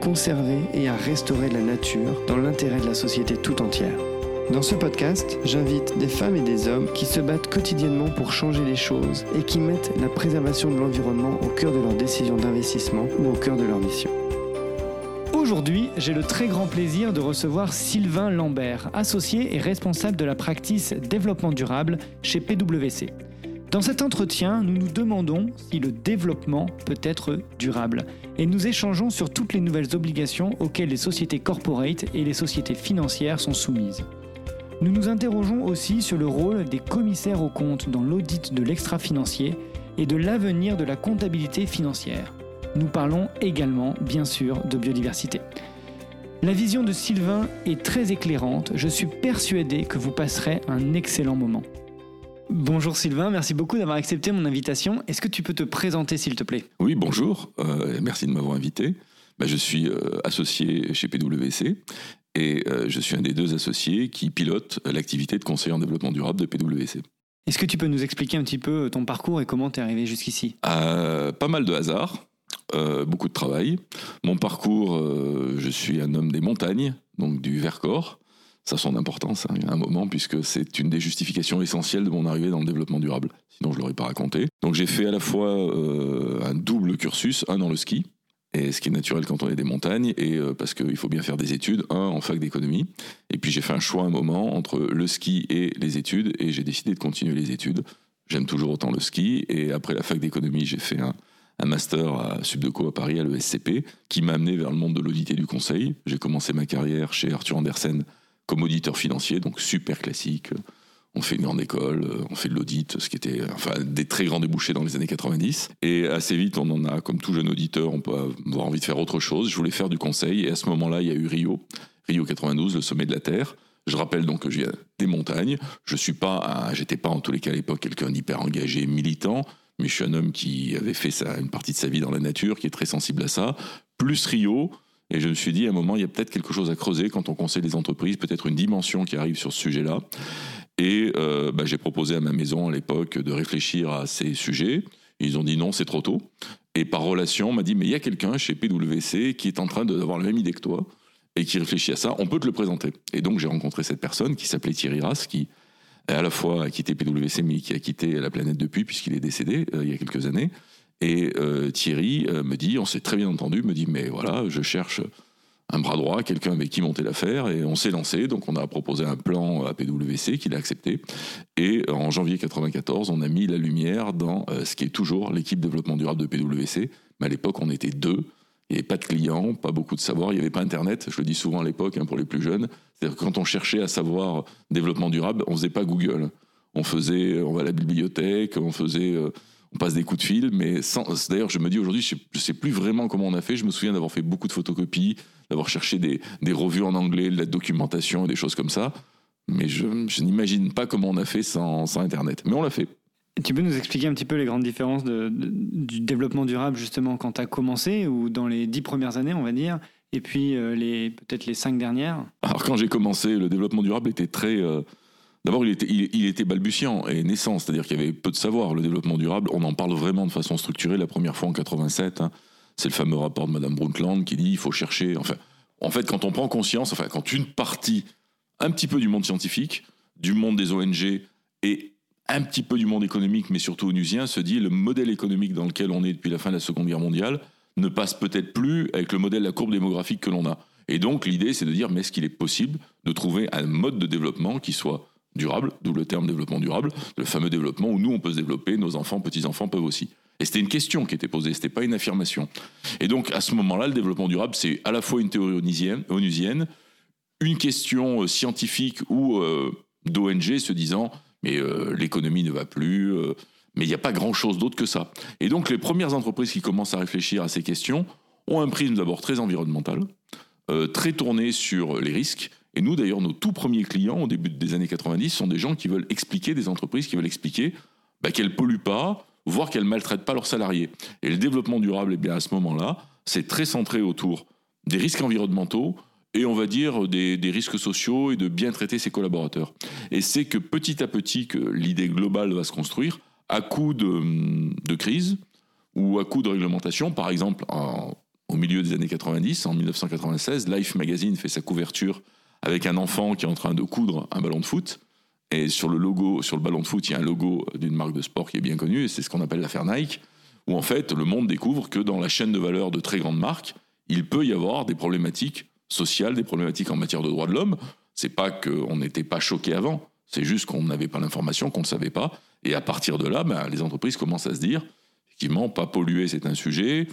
conserver et à restaurer la nature dans l'intérêt de la société tout entière. Dans ce podcast, j'invite des femmes et des hommes qui se battent quotidiennement pour changer les choses et qui mettent la préservation de l'environnement au cœur de leurs décisions d'investissement ou au cœur de leur mission. Aujourd'hui, j'ai le très grand plaisir de recevoir Sylvain Lambert, associé et responsable de la practice développement durable chez PwC. Dans cet entretien, nous nous demandons si le développement peut être durable et nous échangeons sur toutes les nouvelles obligations auxquelles les sociétés corporate et les sociétés financières sont soumises. Nous nous interrogeons aussi sur le rôle des commissaires aux comptes dans l'audit de l'extra-financier et de l'avenir de la comptabilité financière. Nous parlons également, bien sûr, de biodiversité. La vision de Sylvain est très éclairante. Je suis persuadé que vous passerez un excellent moment. Bonjour Sylvain, merci beaucoup d'avoir accepté mon invitation. Est-ce que tu peux te présenter s'il te plaît? Oui, bonjour, euh, merci de m'avoir invité. Bah, je suis euh, associé chez PwC et euh, je suis un des deux associés qui pilote l'activité de conseiller en développement durable de PwC. Est-ce que tu peux nous expliquer un petit peu ton parcours et comment tu es arrivé jusqu'ici? Pas mal de hasard, beaucoup de travail. Mon parcours, je suis un homme des montagnes, donc du Vercors ça a son importance hein, à un moment, puisque c'est une des justifications essentielles de mon arrivée dans le développement durable. Sinon, je ne l'aurais pas raconté. Donc, j'ai fait à la fois euh, un double cursus, un dans le ski, et ce qui est naturel quand on est des montagnes, et euh, parce qu'il faut bien faire des études, un en fac d'économie. Et puis, j'ai fait un choix un moment entre le ski et les études, et j'ai décidé de continuer les études. J'aime toujours autant le ski, et après la fac d'économie, j'ai fait un, un master à Subdeco à Paris, à l'ESCP, qui m'a amené vers le monde de l'audit et du conseil. J'ai commencé ma carrière chez Arthur Andersen comme auditeur financier, donc super classique. On fait une grande école, on fait de l'audit, ce qui était enfin des très grands débouchés dans les années 90. Et assez vite, on en a, comme tout jeune auditeur, on peut avoir envie de faire autre chose. Je voulais faire du conseil, et à ce moment-là, il y a eu Rio, Rio 92, le sommet de la Terre. Je rappelle donc que j'ai des montagnes. Je suis pas, j'étais pas en tous les cas à l'époque quelqu'un d'hyper engagé, militant, mais je suis un homme qui avait fait une partie de sa vie dans la nature, qui est très sensible à ça. Plus Rio, et je me suis dit, à un moment, il y a peut-être quelque chose à creuser quand on conseille les entreprises, peut-être une dimension qui arrive sur ce sujet-là. Et euh, bah, j'ai proposé à ma maison à l'époque de réfléchir à ces sujets. Ils ont dit non, c'est trop tôt. Et par relation, on m'a dit, mais il y a quelqu'un chez PwC qui est en train d'avoir la même idée que toi et qui réfléchit à ça, on peut te le présenter. Et donc j'ai rencontré cette personne qui s'appelait Thierry Rass, qui à la fois a quitté PwC, mais qui a quitté la planète depuis, puisqu'il est décédé euh, il y a quelques années. Et euh, Thierry euh, me dit, on s'est très bien entendu, me dit, mais voilà, je cherche un bras droit, quelqu'un avec qui monter l'affaire, et on s'est lancé. Donc on a proposé un plan à PwC qu'il a accepté. Et en janvier 94, on a mis la lumière dans euh, ce qui est toujours l'équipe développement durable de PwC. Mais à l'époque, on était deux. Il n'y avait pas de clients, pas beaucoup de savoir, il n'y avait pas Internet, je le dis souvent à l'époque hein, pour les plus jeunes. C'est-à-dire quand on cherchait à savoir développement durable, on faisait pas Google. On faisait, on va à la bibliothèque, on faisait on passe des coups de fil, mais sans. D'ailleurs, je me dis aujourd'hui, je ne sais, plus vraiment comment on a fait. Je me souviens d'avoir fait beaucoup de photocopies, d'avoir cherché des, revues en anglais, de la documentation et des choses comme ça. Mais je, n'imagine pas comment on a fait sans, Internet. Mais on l'a fait. Tu peux nous expliquer un petit peu les grandes différences du développement durable, justement, quand tu as commencé, ou dans les dix premières années, on va dire, et puis euh, les peut-être les cinq dernières? Alors, quand j'ai commencé, le développement durable était très. Euh, D'abord, il était, balbutiant et naissant, c'est-à-dire qu'il y avait peu de savoir. Le développement durable, on en parle vraiment de façon structurée la première fois en 87. Hein. C'est le fameux rapport de Madame Brundtland qui dit il faut chercher. Enfin, en fait, quand on prend conscience, enfin, quand une partie, un petit peu du monde scientifique, du monde des ONG et un petit peu du monde économique, mais surtout onusien, se dit le modèle économique dans lequel on est depuis la fin de la Seconde Guerre mondiale ne passe peut-être plus avec le modèle de la courbe démographique que l'on a. Et donc l'idée, c'est de dire, mais est-ce qu'il est possible de trouver un mode de développement qui soit durable, d'où le terme développement durable, le fameux développement où nous on peut se développer, nos enfants, petits-enfants peuvent aussi. Et c'était une question qui était posée, c'était pas une affirmation. Et donc à ce moment-là, le développement durable, c'est à la fois une théorie onusienne, une question euh, scientifique ou euh, d'ONG se disant mais euh, l'économie ne va plus, mais il n'y a pas grand-chose d'autre que ça. Et donc les premières entreprises qui commencent à réfléchir à ces questions ont un prisme d'abord très environnemental, très tournée sur les risques. Et nous, d'ailleurs, nos tout premiers clients au début des années 90 sont des gens qui veulent expliquer, des entreprises qui veulent expliquer bah, qu'elles polluent pas, voire qu'elles maltraitent pas leurs salariés. Et le développement durable, eh bien, à ce moment-là, c'est très centré autour des risques environnementaux et on va dire des, risques sociaux et de bien traiter ses collaborateurs. Et c'est que petit à petit que l'idée globale va se construire à coup de, de crise ou à coup de réglementation. Par exemple, au milieu des années 90, en 1996, Life Magazine fait sa couverture avec un enfant qui est en train de coudre un ballon de foot. Et sur le logo, sur le ballon de foot, il y a un logo d'une marque de sport qui est bien connue, et c'est ce qu'on appelle l'affaire Nike, où en fait le monde découvre que dans la chaîne de valeur de très grandes marques, il peut y avoir des problématiques sociales, des problématiques en matière de droits de l'homme. C'est pas qu'on n'était pas choqué avant, c'est juste qu'on n'avait pas l'information, qu'on ne savait pas. Et à partir de là, ben, les entreprises commencent à se dire, effectivement, pas polluer, c'est un sujet,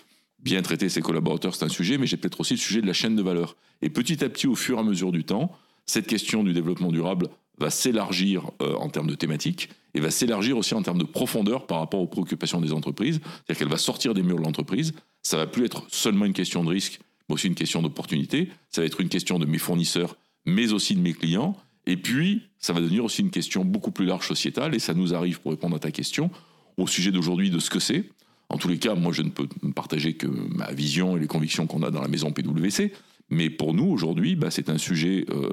bien traiter ses collaborateurs, c'est un sujet, mais j'ai peut-être aussi le sujet de la chaîne de valeur. Et petit à petit, au fur et à mesure du temps, cette question du développement durable va s'élargir euh, en termes de thématiques et va s'élargir aussi en termes de profondeur par rapport aux préoccupations des entreprises. C'est-à-dire qu'elle va sortir des murs de l'entreprise. Ça va plus être seulement une question de risque, mais aussi une question d'opportunité. Ça va être une question de mes fournisseurs, mais aussi de mes clients. Et puis, ça va devenir aussi une question beaucoup plus large sociétale. Et ça nous arrive, pour répondre à ta question, au sujet d'aujourd'hui de ce que c'est. En tous les cas, moi, je ne peux partager que ma vision et les convictions qu'on a dans la maison PwC. Mais pour nous, aujourd'hui, bah, c'est un sujet euh,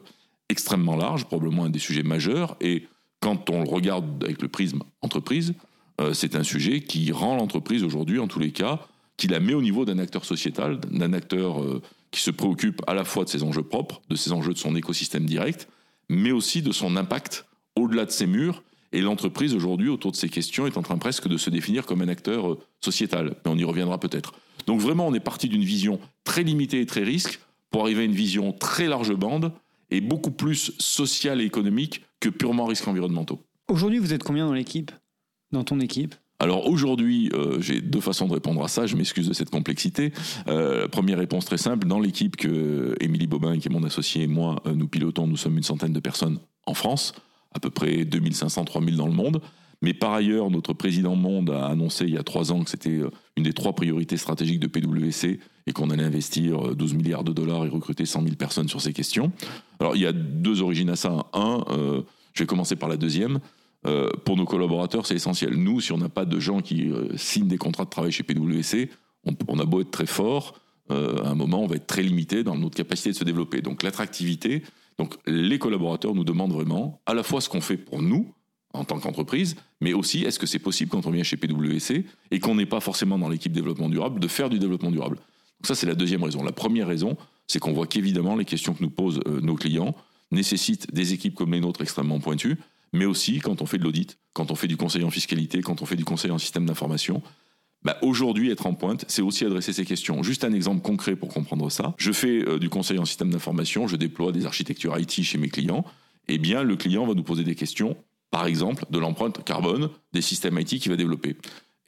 extrêmement large, probablement un des sujets majeurs. Et quand on le regarde avec le prisme entreprise, euh, c'est un sujet qui rend l'entreprise aujourd'hui, en tous les cas, qui la met au niveau d'un acteur sociétal, d'un acteur euh, qui se préoccupe à la fois de ses enjeux propres, de ses enjeux de son écosystème direct, mais aussi de son impact au-delà de ses murs. Et l'entreprise aujourd'hui, autour de ces questions, est en train presque de se définir comme un acteur euh, sociétal. Mais on y reviendra peut-être. Donc vraiment, on est parti d'une vision très limitée et très risque pour arriver à une vision très large bande et beaucoup plus sociale et économique que purement risques environnementaux. Aujourd'hui, vous êtes combien dans l'équipe Dans ton équipe? Alors aujourd'hui, euh, j'ai deux façons de répondre à ça. Je m'excuse de cette complexité. Euh, première réponse très simple. Dans l'équipe que Émilie Bobin, qui est mon associé, et moi, nous pilotons, nous sommes une centaine de personnes en France, à peu près 2500, 3000 dans le monde. Mais par ailleurs, notre président Monde a annoncé il y a trois ans que c'était une des trois priorités stratégiques de PwC et qu'on allait investir 12 milliards de dollars et recruter 100 000 personnes sur ces questions. Alors il y a deux origines à ça. Un, je vais commencer par la deuxième. Euh, pour nos collaborateurs, c'est essentiel. Nous, si on n'a pas de gens qui euh, signent des contrats de travail chez PwC, on, a beau être très fort, euh, à un moment, on va être très limité dans notre capacité de se développer. Donc l'attractivité, donc les collaborateurs nous demandent vraiment à la fois ce qu'on fait pour nous en tant qu'entreprise, mais aussi est-ce que c'est possible quand on vient chez PwC et qu'on n'est pas forcément dans l'équipe développement durable de faire du développement durable. Donc ça, c'est la deuxième raison. La première raison, c'est qu'on voit qu'évidemment les questions que nous posent nos clients nécessitent des équipes comme les nôtres extrêmement pointues, mais aussi quand on fait de l'audit, quand on fait du conseil en fiscalité, quand on fait du conseil en système d'information. Bah aujourd'hui, être en pointe, c'est aussi adresser ces questions. Juste un exemple concret pour comprendre ça. Je fais euh, du conseil en système d'information, je déploie des architectures IT chez mes clients. Eh bien, le client va nous poser des questions, par exemple, de l'empreinte carbone des systèmes IT qu'il va développer.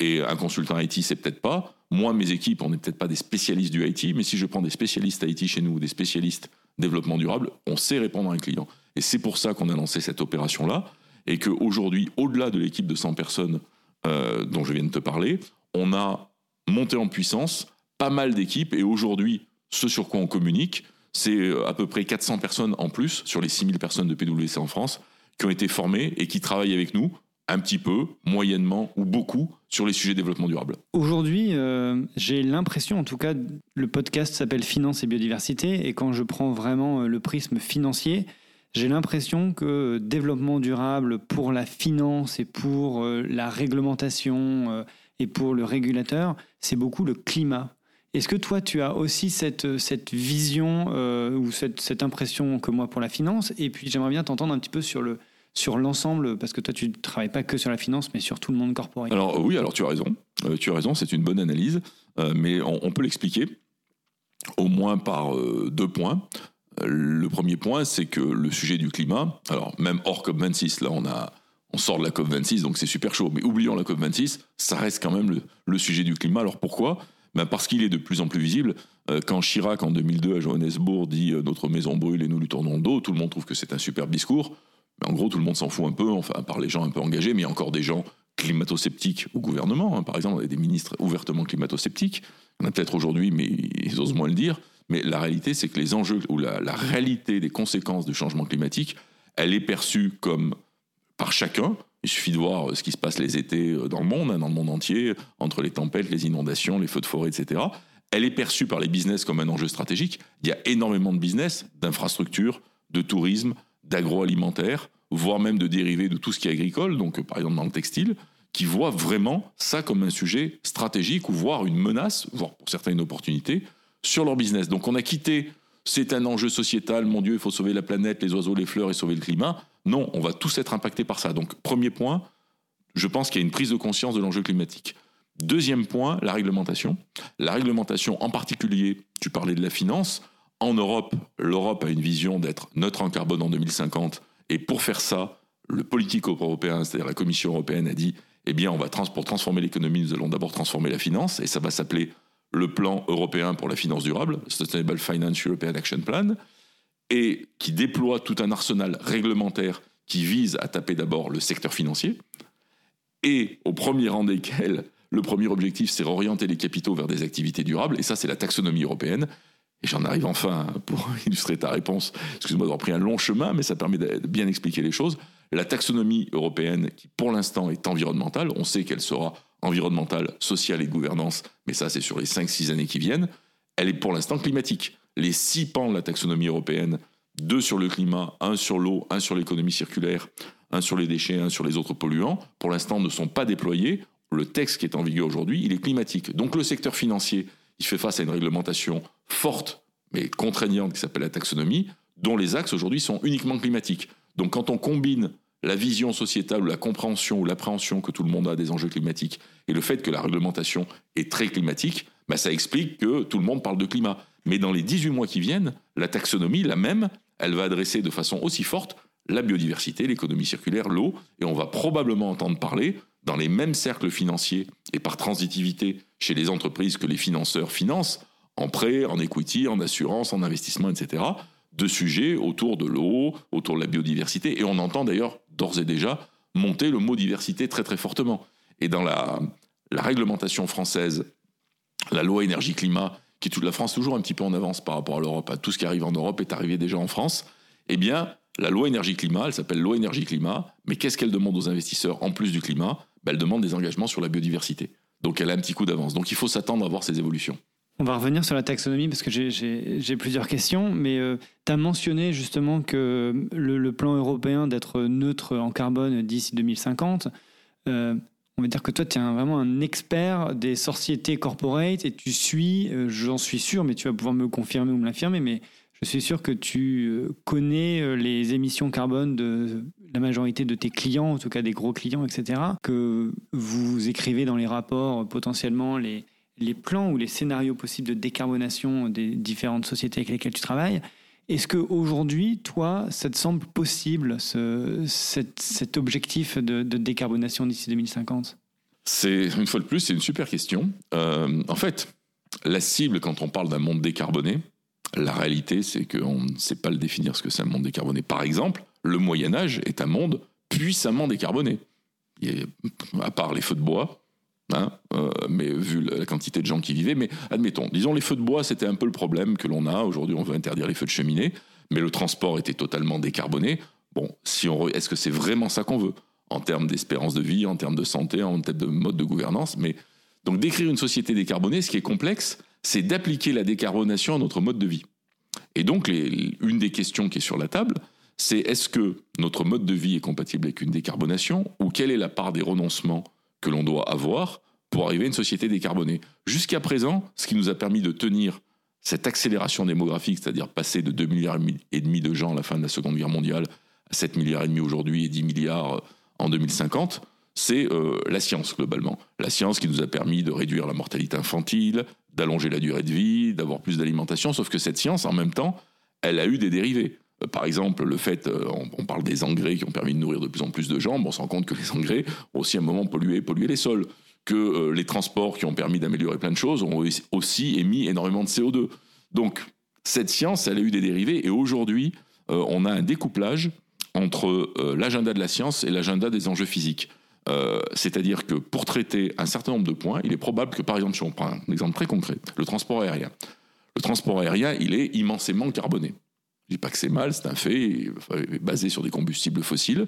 Et un consultant IT, c'est peut-être pas. Moi, mes équipes, on n'est peut-être pas des spécialistes du IT, mais si je prends des spécialistes IT chez nous, des spécialistes développement durable, on sait répondre à un client. Et c'est pour ça qu'on a lancé cette opération-là, et qu'aujourd'hui, au-delà de l'équipe de 100 personnes euh, dont je viens de te parler, on a monté en puissance pas mal d'équipes, et aujourd'hui, ce sur quoi on communique, c'est euh, à peu près 400 personnes en plus sur les 6000 personnes de PwC en France qui ont été formées et qui travaillent avec nous un petit peu, moyennement ou beaucoup sur les sujets développement durable. Aujourd'hui, euh, j'ai l'impression, en tout cas, le podcast s'appelle Finance et biodiversité, et quand je prends vraiment le prisme financier, j'ai l'impression que développement durable pour la finance et pour euh, la réglementation euh, et pour le régulateur, c'est beaucoup le climat. Est-ce que toi, tu as aussi cette, cette vision euh, ou cette, cette, impression que moi pour la finance? Et puis, j'aimerais bien t'entendre un petit peu sur le sur l'ensemble, parce que toi, tu ne travailles pas que sur la finance, mais sur tout le monde corporel. Alors oui, alors tu as raison. tu as raison, c'est une bonne analyse, mais on, on peut l'expliquer au moins par deux points. Le premier point, c'est que le sujet du climat, alors même hors COP26, là on a on sort de la COP26, donc c'est super chaud, mais oublions la COP26, ça reste quand même le, sujet du climat. Alors pourquoi? Ben Parce qu'il est de plus en plus visible. Euh, quand Chirac, en 2002, à Johannesburg, dit euh, Notre maison brûle et nous lui tournons le dos », tout le monde trouve que c'est un superbe discours. Mais en gros, tout le monde s'en fout un peu, enfin, par les gens un peu engagés, mais il y a encore des gens climato-sceptiques au gouvernement. Hein. Par exemple, on a des ministres ouvertement climato-sceptiques. On a peut-être aujourd'hui, mais ils osent moins le dire. mais la réalité, c'est que les enjeux ou la réalité des conséquences du changement climatique, elle est perçue comme par chacun. Il suffit de voir ce qui se passe les étés euh, dans le monde, hein, dans le monde entier, entre les tempêtes, les inondations, les feux de forêt, etc. Elle est perçue par les business comme un enjeu stratégique. Il y a énormément de business, d'infrastructures, de tourisme, d'agroalimentaire, voire même de dérivés de tout ce qui est agricole, donc par exemple dans le textile, qui voient vraiment ça comme un sujet stratégique ou voire une menace, voire pour certains une opportunité, sur leur business. Donc on a quitté c'est un enjeu sociétal, mon Dieu, il faut sauver la planète, les oiseaux, les fleurs et sauver le climat. Non, on va tous être impactés par ça. Donc premier point, je pense qu'il y a une prise de conscience de l'enjeu climatique. Deuxième point, la réglementation. La réglementation en particulier, tu parlais de la finance. En Europe, l'Europe a une vision d'être neutre en carbone en 2050. Et pour faire ça, le politique européen, c'est-à-dire la Commission européenne, a dit eh bien, on va pour transformer l'économie, nous allons d'abord transformer la finance, et ça va s'appeler le plan européen pour la finance durable, Sustainable Finance European Action Plan, et qui déploie tout un arsenal réglementaire qui vise à taper d'abord le secteur financier, et au premier rang desquels, le premier objectif, c'est orienter les capitaux vers des activités durables, et ça, c'est la taxonomie européenne. Et j'en arrive enfin pour illustrer ta réponse. Excuse-moi d'avoir pris un long chemin, mais ça permet de bien expliquer les choses. La taxonomie européenne, qui pour l'instant est environnementale, on sait qu'elle sera environnementale, sociale et gouvernance, mais ça c'est sur les 5-6 années qui viennent, elle est pour l'instant climatique. Les six pans de la taxonomie européenne, deux sur le climat, un sur l'eau, un sur l'économie circulaire, un sur les déchets, un sur les autres polluants, pour l'instant ne sont pas déployés. Le texte qui est en vigueur aujourd'hui, il est climatique. Donc le secteur financier, il fait face à une réglementation forte mais contraignante qui s'appelle la taxonomie, dont les axes aujourd'hui sont uniquement climatiques. Donc quand on combine la vision sociétale ou la compréhension ou l'appréhension que tout le monde a des enjeux climatiques et le fait que la réglementation est très climatique, bah ça explique que tout le monde parle de climat. Mais dans les 18 mois qui viennent, la taxonomie, la même, elle va adresser de façon aussi forte la biodiversité, l'économie circulaire, l'eau, et on va probablement entendre parler dans les mêmes cercles financiers et par transitivité chez les entreprises que les financeurs financent, en prêt, en equity, en assurance, en investissement, etc., de sujets autour de l'eau, autour de la biodiversité, et on entend d'ailleurs d'ores et déjà monter le mot diversité très très fortement. Et dans la, réglementation française, la loi énergie-climat, qui toute la France toujours un petit peu en avance par rapport à l'Europe, tout ce qui arrive en Europe est arrivé déjà en France, eh bien, la loi énergie-climat, elle s'appelle loi énergie-climat, mais qu'est-ce qu'elle demande aux investisseurs en plus du climat? Ben, Elle demande des engagements sur la biodiversité. Donc elle a un petit coup d'avance. Donc il faut s'attendre à voir ces évolutions. On va revenir sur la taxonomie parce que j'ai plusieurs questions, mais euh, tu as mentionné justement que le, plan européen d'être neutre en carbone d'ici 2050, euh, on va dire que toi, tu es vraiment un expert des sociétés corporate et tu suis, euh, j'en suis sûr, mais tu vas pouvoir me confirmer ou me l'affirmer, mais je suis sûr que tu connais les émissions carbone de la majorité de tes clients, en tout cas des gros clients, etc., que vous écrivez dans les rapports potentiellement les les plans ou les scénarios possibles de décarbonation des différentes sociétés avec lesquelles tu travailles. Est-ce qu'aujourd'hui, toi, ça te semble possible, ce, cet, objectif de, décarbonation d'ici 2050 C'est, une fois de plus, c'est une super question. Euh, en fait, la cible, quand on parle d'un monde décarboné, la réalité, c'est qu'on ne sait pas le définir ce que c'est un monde décarboné. Par exemple, le Moyen Âge est un monde puissamment décarboné. à part les feux de bois, Hein, euh, mais vu la quantité de gens qui vivaient. Mais admettons, disons les feux de bois, c'était un peu le problème que l'on a. Aujourd'hui, on veut interdire les feux de cheminée, mais le transport était totalement décarboné. Bon, si on est-ce que c'est vraiment ça qu'on veut? En termes d'espérance de vie, en termes de santé, en termes de mode de gouvernance Mais donc décrire une société décarbonée, ce qui est complexe, c'est d'appliquer la décarbonation à notre mode de vie. Et donc, une des questions qui est sur la table, c'est est-ce que notre mode de vie est compatible avec une décarbonation ou quelle est la part des renoncements que l'on doit avoir pour arriver à une société décarbonée. Jusqu'à présent, ce qui nous a permis de tenir cette accélération démographique, c'est-à-dire passer de 2 milliards et demi de gens à la fin de la Seconde Guerre mondiale à 7 milliards et demi aujourd'hui et 10 milliards en 2050, c'est euh, la science globalement. La science qui nous a permis de réduire la mortalité infantile, d'allonger la durée de vie, d'avoir plus d'alimentation, sauf que cette science, en même temps, elle a eu des dérivés. Euh, par exemple, le fait, euh, on, parle des engrais qui ont permis de nourrir de plus en plus de gens, on se rend compte que les engrais ont aussi un moment pollué, pollué les sols, que euh, les transports qui ont permis d'améliorer plein de choses ont aussi émis énormément de CO2. Donc, cette science, elle a eu des dérivés, et aujourd'hui, on a un découplage entre l'agenda de la science et l'agenda des enjeux physiques. C'est-à-dire que pour traiter un certain nombre de points, il est probable que, par exemple, si on prend un exemple très concret, le transport aérien, Le transport aérien, il est immensément carboné. Je dis pas que c'est mal, c'est un fait, basé sur des combustibles fossiles.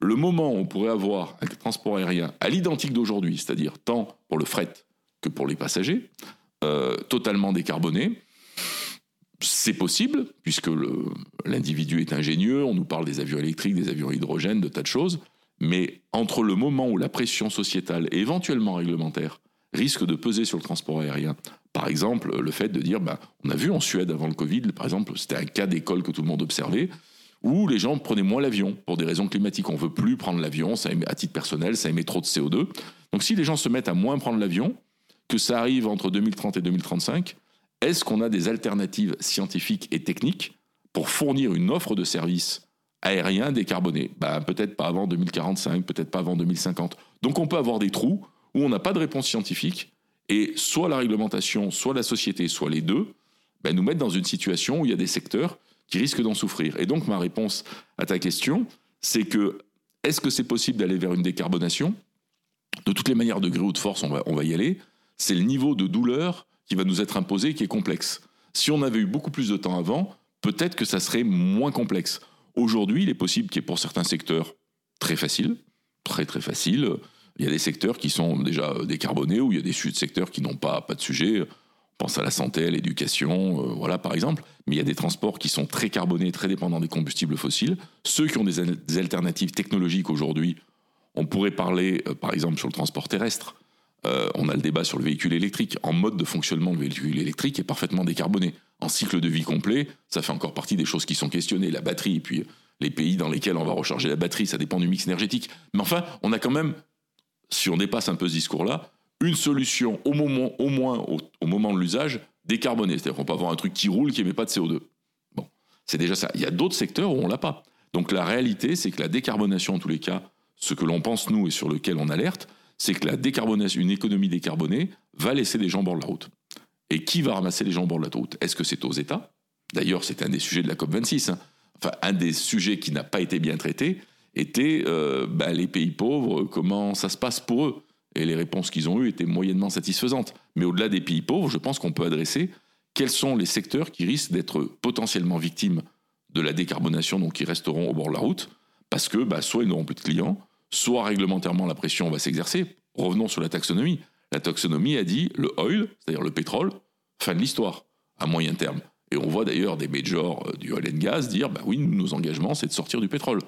Le moment où on pourrait avoir un transport aérien à l'identique d'aujourd'hui, c'est-à-dire tant pour le fret que pour les passagers, euh, totalement décarboné, c'est possible, puisque l'individu est ingénieux, on nous parle des avions électriques, des avions hydrogène, de tas de choses, mais entre le moment où la pression sociétale et éventuellement réglementaire risque de peser sur le transport aérien, par exemple le fait de dire, ben, on a vu en Suède avant le Covid, par exemple, c'était un cas d'école que tout le monde observait, où les gens prenaient moins l'avion pour des raisons climatiques. On veut plus prendre l'avion, à titre personnel, ça émet trop de CO2. Donc si les gens se mettent à moins prendre l'avion, que ça arrive entre 2030 et 2035, est-ce qu'on a des alternatives scientifiques et techniques pour fournir une offre de services aériens décarbonés ben, Peut-être pas avant 2045, peut-être pas avant 2050. Donc on peut avoir des trous où on n'a pas de réponse scientifique et soit la réglementation, soit la société, soit les deux, ben, nous mettent dans une situation où il y a des secteurs qui risquent d'en souffrir. Et donc ma réponse à ta question, c'est que est-ce que c'est possible d'aller vers une décarbonation? De toutes les manières, de gré ou de force, on va, on va y aller. C'est le niveau de douleur qui va nous être imposé qui est complexe. Si on avait eu beaucoup plus de temps avant, peut-être que ça serait moins complexe. Aujourd'hui, il est possible qu'il y ait pour certains secteurs très facile, très très facile. Il y a des secteurs qui sont déjà décarbonés ou il y a des secteurs qui n'ont pas, pas de sujet. Pense à la santé, à l'éducation, euh, voilà par exemple. Mais il y a des transports qui sont très carbonés, très dépendants des combustibles fossiles. Ceux qui ont des, alternatives technologiques aujourd'hui, on pourrait parler euh, par exemple sur le transport terrestre. Euh, on a le débat sur le véhicule électrique. En mode de fonctionnement, le véhicule électrique est parfaitement décarboné. En cycle de vie complet, ça fait encore partie des choses qui sont questionnées. La batterie, et puis les pays dans lesquels on va recharger la batterie, ça dépend du mix énergétique. Mais enfin, on a quand même, si on dépasse un peu ce discours-là, une solution au, moment, au moins au, moment de l'usage décarbonée. C'est-à-dire qu'on peut avoir un truc qui roule qui émet pas de CO2. Bon, c'est déjà ça. Il y a d'autres secteurs où on l'a pas. Donc la réalité, c'est que la décarbonation, en tous les cas, ce que l'on pense nous et sur lequel on alerte, c'est que la décarbonation, une économie décarbonée va laisser des gens bord de la route. Et qui va ramasser les gens bord de la route? Est-ce que c'est aux États? D'ailleurs, c'est un des sujets de la COP26. Hein. Enfin, un des sujets qui n'a pas été bien traité était euh, bah, les pays pauvres, comment ça se passe pour eux? Et les réponses qu'ils ont eues étaient moyennement satisfaisantes. Mais au-delà des pays pauvres, je pense qu'on peut adresser quels sont les secteurs qui risquent d'être potentiellement victimes de la décarbonation, donc qui resteront au bord de la route, parce que bah, soit ils n'auront plus de clients, soit réglementairement la pression va s'exercer. Revenons sur la taxonomie. La taxonomie a dit le oil, c'est-à-dire le pétrole, fin de l'histoire, à moyen terme. Et on voit d'ailleurs des majors euh, du oil and gas dire bah oui, nos engagements, c'est de sortir du pétrole.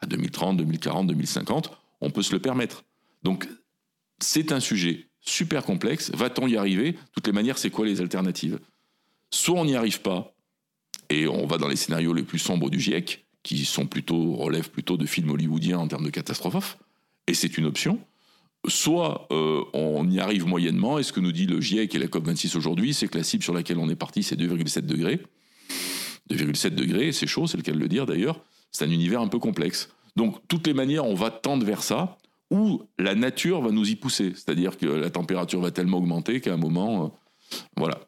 À 2030, 2040, 2050, on peut se le permettre. Donc, c'est un sujet super complexe. Va-t-on y arriver? De toutes les manières, c'est quoi les alternatives? Soit on n'y arrive pas, et on va dans les scénarios les plus sombres du GIEC, qui sont plutôt, relèvent plutôt de films hollywoodiens en termes de catastrophes, et c'est une option. Soit euh, on y arrive moyennement, et ce que nous dit le GIEC et la COP26 aujourd'hui, c'est que la cible sur laquelle on est parti, c'est 2,7 degrés. 2,7 degrés, c'est chaud, c'est le cas de le dire d'ailleurs, c'est un univers un peu complexe. Donc, toutes les manières, on va tendre vers ça, où la nature va nous y pousser. C'est-à-dire que la température va tellement augmenter qu'à un moment, euh, voilà,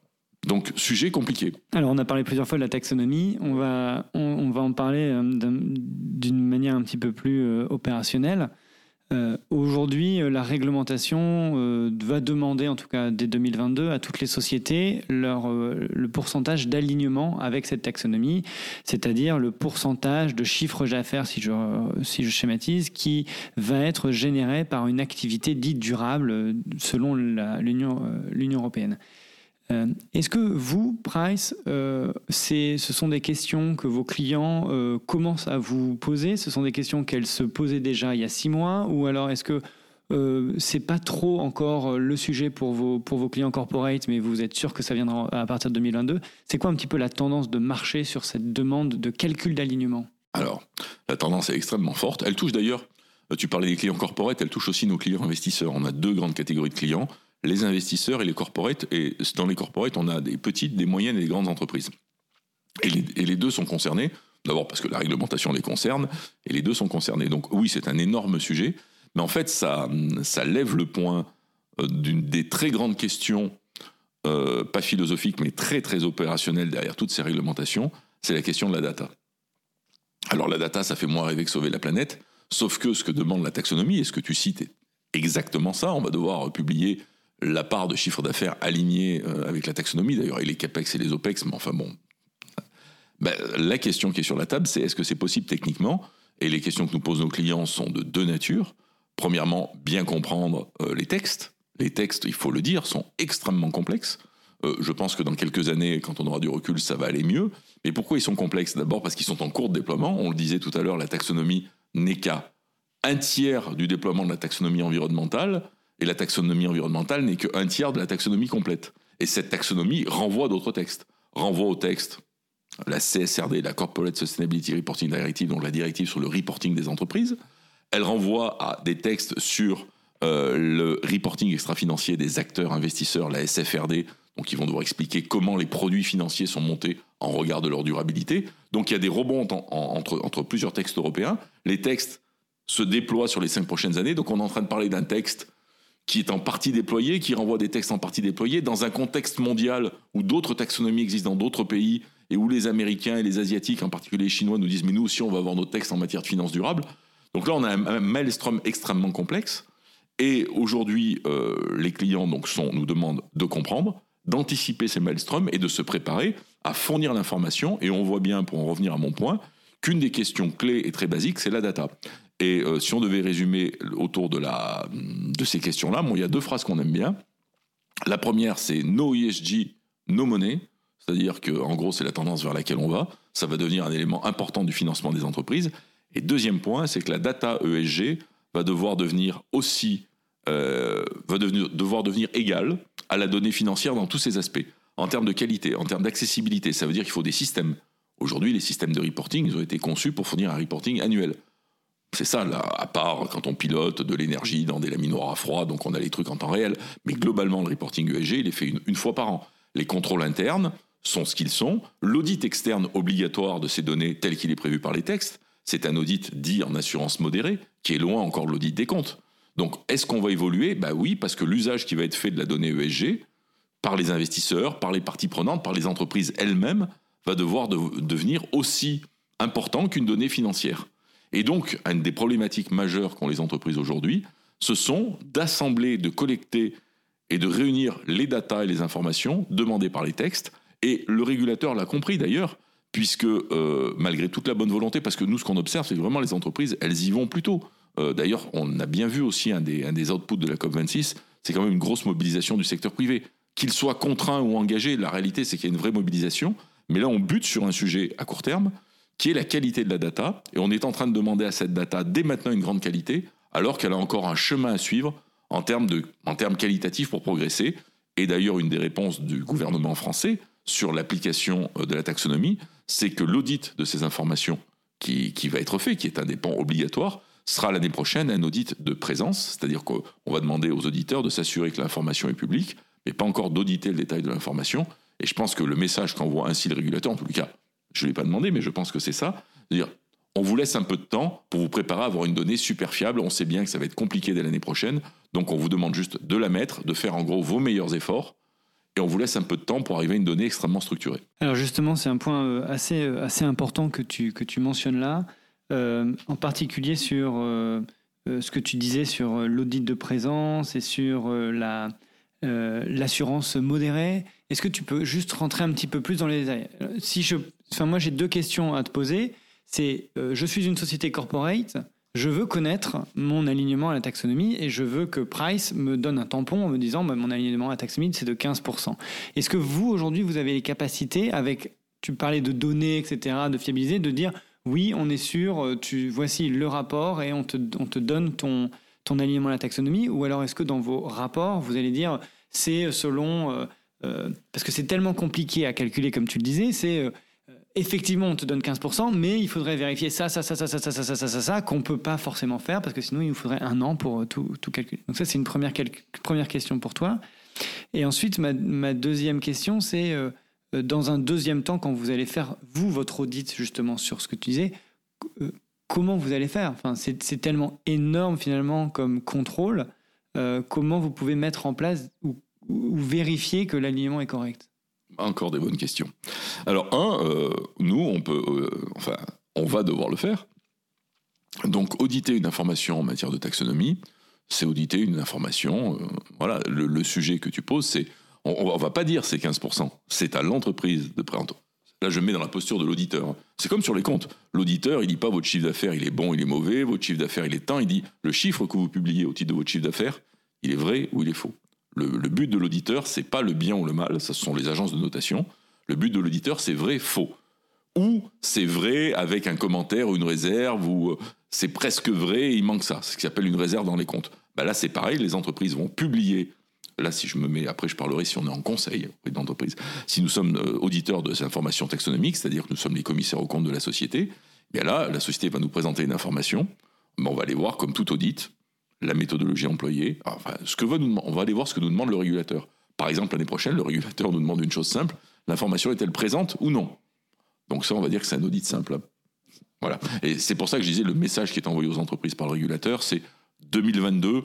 donc, sujet compliqué. Alors, on a parlé plusieurs fois de la taxonomie. On va, on, va en parler euh, d'une manière un petit peu plus euh, opérationnelle. Euh, aujourd'hui, la réglementation va demander, en tout cas dès 2022, à toutes les sociétés leur, le pourcentage d'alignement avec cette taxonomie, c'est-à-dire le pourcentage de chiffre d'affaires, si je, si je schématise, qui va être généré par une activité dite durable selon l'Union européenne. Euh, est-ce que vous, Price, euh, ce sont des questions que vos clients euh, commencent à vous poser? Ce sont des questions qu'elles se posaient déjà il y a six mois? Ou alors est-ce que c'est pas trop encore le sujet pour vos, pour vos clients corporate, mais vous êtes sûr que ça viendra à partir de 2022 C'est quoi un petit peu la tendance de marché sur cette demande de calcul d'alignement? Alors, la tendance est extrêmement forte. Elle touche d'ailleurs, tu parlais des clients corporate, elle touche aussi nos clients investisseurs. On a deux grandes catégories de clients les investisseurs et les corporates. Et dans les corporates, on a des petites, des moyennes et des grandes entreprises. Et les, deux sont concernés. D'abord parce que la réglementation les concerne, et les deux sont concernés. Donc oui, c'est un énorme sujet, mais en fait, ça, lève le point euh, d'une des très grandes questions, euh, pas philosophiques, mais très très opérationnelles derrière toutes ces réglementations, c'est la question de la data. Alors la data, ça fait moins rêver que sauver la planète, sauf que ce que demande la taxonomie, et ce que tu cites est exactement ça, on va devoir publier la part de chiffre d'affaires alignée euh, avec la taxonomie, d'ailleurs, et les CAPEX et les OPEX, mais enfin bon. Ben, la question qui est sur la table, c'est est-ce que c'est possible techniquement? Et les questions que nous posent nos clients sont de deux natures. Premièrement, bien comprendre euh, les textes. Les textes, il faut le dire, sont extrêmement complexes. Euh, je pense que dans quelques années, quand on aura du recul, ça va aller mieux. Mais pourquoi ils sont complexes? D'abord parce qu'ils sont en cours de déploiement. On le disait tout à l'heure, la taxonomie n'est qu'à un tiers du déploiement de la taxonomie environnementale, et la taxonomie environnementale n'est qu'un tiers de la taxonomie complète. Et cette taxonomie renvoie à d'autres textes. Renvoie au texte la CSRD, la Corporate Sustainability Reporting Directive, donc la directive sur le reporting des entreprises. Elle renvoie à des textes sur euh, le reporting extra-financier des acteurs investisseurs, la SFRD, donc ils vont devoir expliquer comment les produits financiers sont montés en regard de leur durabilité. Donc il y a des rebonds entre plusieurs textes européens. Les textes se déploient sur les cinq prochaines années, donc on est en train de parler d'un texte qui est en partie déployé, qui renvoie des textes en partie déployés, dans un contexte mondial où d'autres taxonomies existent dans d'autres pays et où les Américains et les Asiatiques, en particulier les Chinois, nous disent mais nous aussi on va avoir nos textes en matière de finances durables. Donc là on a un, maelstrom extrêmement complexe. Et aujourd'hui, euh, les clients donc nous demandent de comprendre, d'anticiper ces maelstroms et de se préparer à fournir l'information. Et on voit bien, pour en revenir à mon point, qu'une des questions clés et très basiques, c'est la data. Et euh, si on devait résumer autour de, la, de ces questions-là, bon, il y a deux phrases qu'on aime bien. La première, c'est no ESG, no money. C'est-à-dire que, en gros, c'est la tendance vers laquelle on va. Ça va devenir un élément important du financement des entreprises. Et deuxième point, c'est que la data ESG va devoir devenir aussi, euh, va devoir devenir égale à la donnée financière dans tous ses aspects. En termes de qualité, en termes d'accessibilité, ça veut dire qu'il faut des systèmes. Aujourd'hui, les systèmes de reporting, ils ont été conçus pour fournir un reporting annuel. C'est ça, là, à part quand on pilote de l'énergie dans des laminoirs à froid, donc on a les trucs en temps réel. Mais globalement, le reporting ESG, il est fait une, fois par an. Les contrôles internes sont ce qu'ils sont. L'audit externe obligatoire de ces données tel qu'il est prévu par les textes, c'est un audit dit en assurance modérée, qui est loin encore de l'audit des comptes. Donc, est-ce qu'on va évoluer? Bah oui, parce que l'usage qui va être fait de la donnée ESG par les investisseurs, par les parties prenantes, par les entreprises elles-mêmes, va devoir devenir aussi important qu'une donnée financière. Et donc, une des problématiques majeures qu'ont les entreprises aujourd'hui, ce sont d'assembler, de collecter et de réunir les datas et les informations demandées par les textes. Et le régulateur l'a compris d'ailleurs, puisque euh, malgré toute la bonne volonté, parce que nous, ce qu'on observe, c'est vraiment les entreprises, elles y vont plutôt. Euh, d'ailleurs, on a bien vu aussi un des, un des outputs de la COP26, c'est quand même une grosse mobilisation du secteur privé. Qu'il soit contraint ou engagé, la réalité, c'est qu'il y a une vraie mobilisation. Mais là, on bute sur un sujet à court terme, qui est la qualité de la data. Et on est en train de demander à cette data dès maintenant une grande qualité, alors qu'elle a encore un chemin à suivre en termes, qualitatifs pour progresser. Et d'ailleurs, une des réponses du gouvernement français sur l'application euh, de la taxonomie, c'est que l'audit de ces informations qui, qui, va être fait, qui est un des pans obligatoires, sera l'année prochaine un audit de présence, c'est-à-dire qu'on va demander aux auditeurs de s'assurer que l'information est publique, mais pas encore d'auditer le détail de l'information. Et je pense que le message qu'envoie ainsi le régulateur, en tout cas je ne l'ai pas demandé, mais je pense que c'est ça. dire on vous laisse un peu de temps pour vous préparer à avoir une donnée super fiable. On sait bien que ça va être compliqué dès l'année prochaine. Donc on vous demande juste de la mettre, de faire en gros vos meilleurs efforts. Et on vous laisse un peu de temps pour arriver à une donnée extrêmement structurée. Alors justement, c'est un point euh, assez, euh, assez important que tu, que tu mentionnes là, euh, en particulier sur ce que tu disais sur l'audit de présence et sur la, l'assurance modérée. Est-ce que tu peux juste rentrer un petit peu plus dans les détails? Si je Enfin, moi, j'ai deux questions à te poser. C'est, euh, je suis une société corporate, je veux connaître mon alignement à la taxonomie et je veux que Price me donne un tampon en me disant bah, mon alignement à la taxonomie c'est de 15%. Est-ce que vous aujourd'hui vous avez les capacités avec tu parlais de données etc de fiabiliser de dire oui on est sûr euh, tu voici le rapport et on te, on te donne ton ton alignement à la taxonomie ou alors est-ce que dans vos rapports vous allez dire c'est selon euh, parce que c'est tellement compliqué à calculer comme tu le disais c'est effectivement, on te donne 15%, mais il faudrait vérifier ça, ça, ça, ça, ça, ça, ça, ça, ça, ça, qu'on peut pas forcément faire parce que sinon il nous faudrait un an pour tout, tout calculer. Donc ça, c'est une première, première question pour toi. Et ensuite, ma, deuxième question, c'est euh, dans un deuxième temps, quand vous allez faire, vous, votre audit justement sur ce que tu disais, euh, comment vous allez faire enfin, c'est, tellement énorme finalement comme contrôle. Euh, comment vous pouvez mettre en place ou, vérifier que l'alignement est correct? Encore des bonnes questions. Alors, un, euh, nous, on peut, euh, enfin, on va devoir le faire. Donc, auditer une information en matière de taxonomie, c'est auditer une information. voilà, le, sujet que tu poses, c'est. On, on va pas dire c'est 15%, c'est à l'entreprise de. Là, je me mets dans la posture de l'auditeur. C'est comme sur les comptes. L'auditeur, il dit pas votre chiffre d'affaires, il est bon, il est mauvais, votre chiffre d'affaires, il est tant. Il dit le chiffre que vous publiez au titre de votre chiffre d'affaires, il est vrai ou il est faux. Le, but de l'auditeur, c'est pas le bien ou le mal, ce sont les agences de notation. Le but de l'auditeur, c'est vrai, faux. Ou c'est vrai avec un commentaire ou une réserve, ou euh, c'est presque vrai il manque ça. C'est ce qui s'appelle une réserve dans les comptes. Bah là, c'est pareil, les entreprises vont publier. Là, si je me mets, après, je parlerai si on est en conseil d'entreprise. Si nous sommes euh, auditeurs de ces informations taxonomiques, c'est-à-dire que nous sommes les commissaires aux comptes de la société, bien là, la société va nous présenter une information. Mais on va aller voir, comme tout audit, la méthodologie employée. Enfin, ce que va nous, on va aller voir ce que nous demande le régulateur. Par exemple, l'année prochaine, le régulateur nous demande une chose simple l'information est-elle présente ou non? Donc, ça, on va dire que c'est un audit simple. Voilà. Et c'est pour ça que je disais le message qui est envoyé aux entreprises par le régulateur, c'est 2022,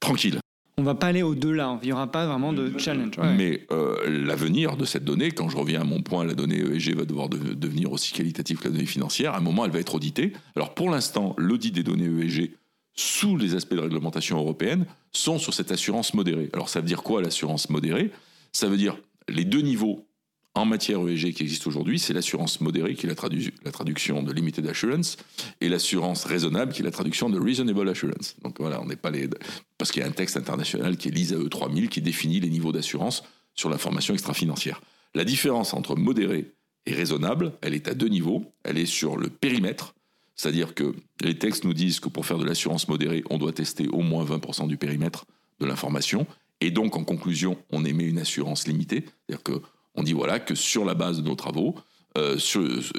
tranquille. On va pas aller au-delà, il n'y aura pas vraiment de challenge. ouais. Mais euh, l'avenir de cette donnée, quand je reviens à mon point, la donnée ESG va devoir de- devenir aussi qualitative que la donnée financière. À un moment, elle va être auditée. Alors pour l'instant, l'audit des données ESG sous les aspects de réglementation européenne sont sur cette assurance modérée. Alors ça veut dire quoi l'assurance modérée? Ça veut dire les deux niveaux en matière ESG qui existent aujourd'hui, c'est l'assurance modérée qui est la, tradu- la traduction de limited assurance et l'assurance raisonnable qui est la traduction de reasonable assurance. Donc voilà, on n'est pas les parce qu'il y a un texte international qui est l'ISAE 3000 qui définit les niveaux d'assurance sur l'information extra-financière. La différence entre modéré et raisonnable, elle est à deux niveaux. Elle est sur le périmètre, c'est-à-dire que les textes nous disent que pour faire de l'assurance modérée, on doit tester au moins 20% du périmètre de l'information. Et donc, en conclusion, on émet une assurance limitée. C'est-à-dire que on dit voilà que sur la base de nos travaux, euh,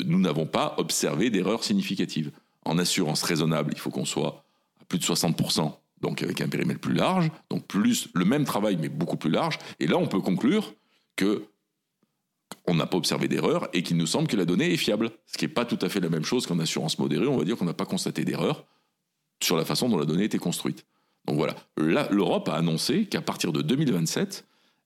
nous n'avons pas observé d'erreurs significatives. En assurance raisonnable, il faut qu'on soit à plus de 60%, donc avec un périmètre plus large, donc plus le même travail mais beaucoup plus large. Et là, on peut conclure que on n'a pas observé d'erreur et qu'il nous semble que la donnée est fiable. Ce qui n'est pas tout à fait la même chose qu'en assurance modérée. On va dire qu'on n'a pas constaté d'erreur sur la façon dont la donnée était construite. Donc voilà, là, l'Europe a annoncé qu'à partir de 2027,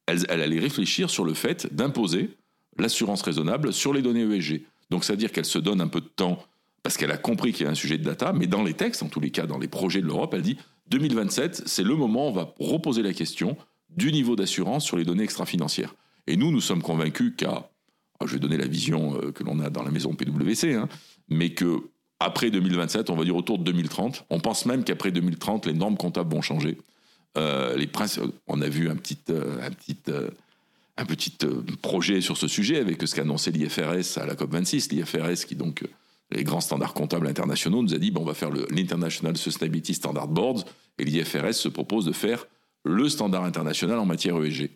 elle, allait réfléchir sur le fait d'imposer l'assurance raisonnable sur les données ESG. Donc ça veut dire qu'elle se donne un peu de temps parce qu'elle a compris qu'il y a un sujet de data, mais dans les textes, en tous les cas dans les projets de l'Europe, elle dit 2027, c'est le moment où on va reposer la question du niveau d'assurance sur les données extra-financières. Et nous, nous sommes convaincus qu'à, ah, je vais donner la vision euh, que l'on a dans la maison PwC, hein, mais que après 2027, on va dire autour de 2030, on pense même qu'après 2030, les normes comptables vont changer. Euh, les on a vu un petit, euh, un petit, euh, un petit euh, projet sur ce sujet avec ce qu'a annoncé l'IFRS à la COP26. L'IFRS, qui donc, les grands standards comptables internationaux, nous a dit bon, on va faire l'International Sustainability Standard Boards, et l'IFRS se propose de faire le standard international en matière ESG.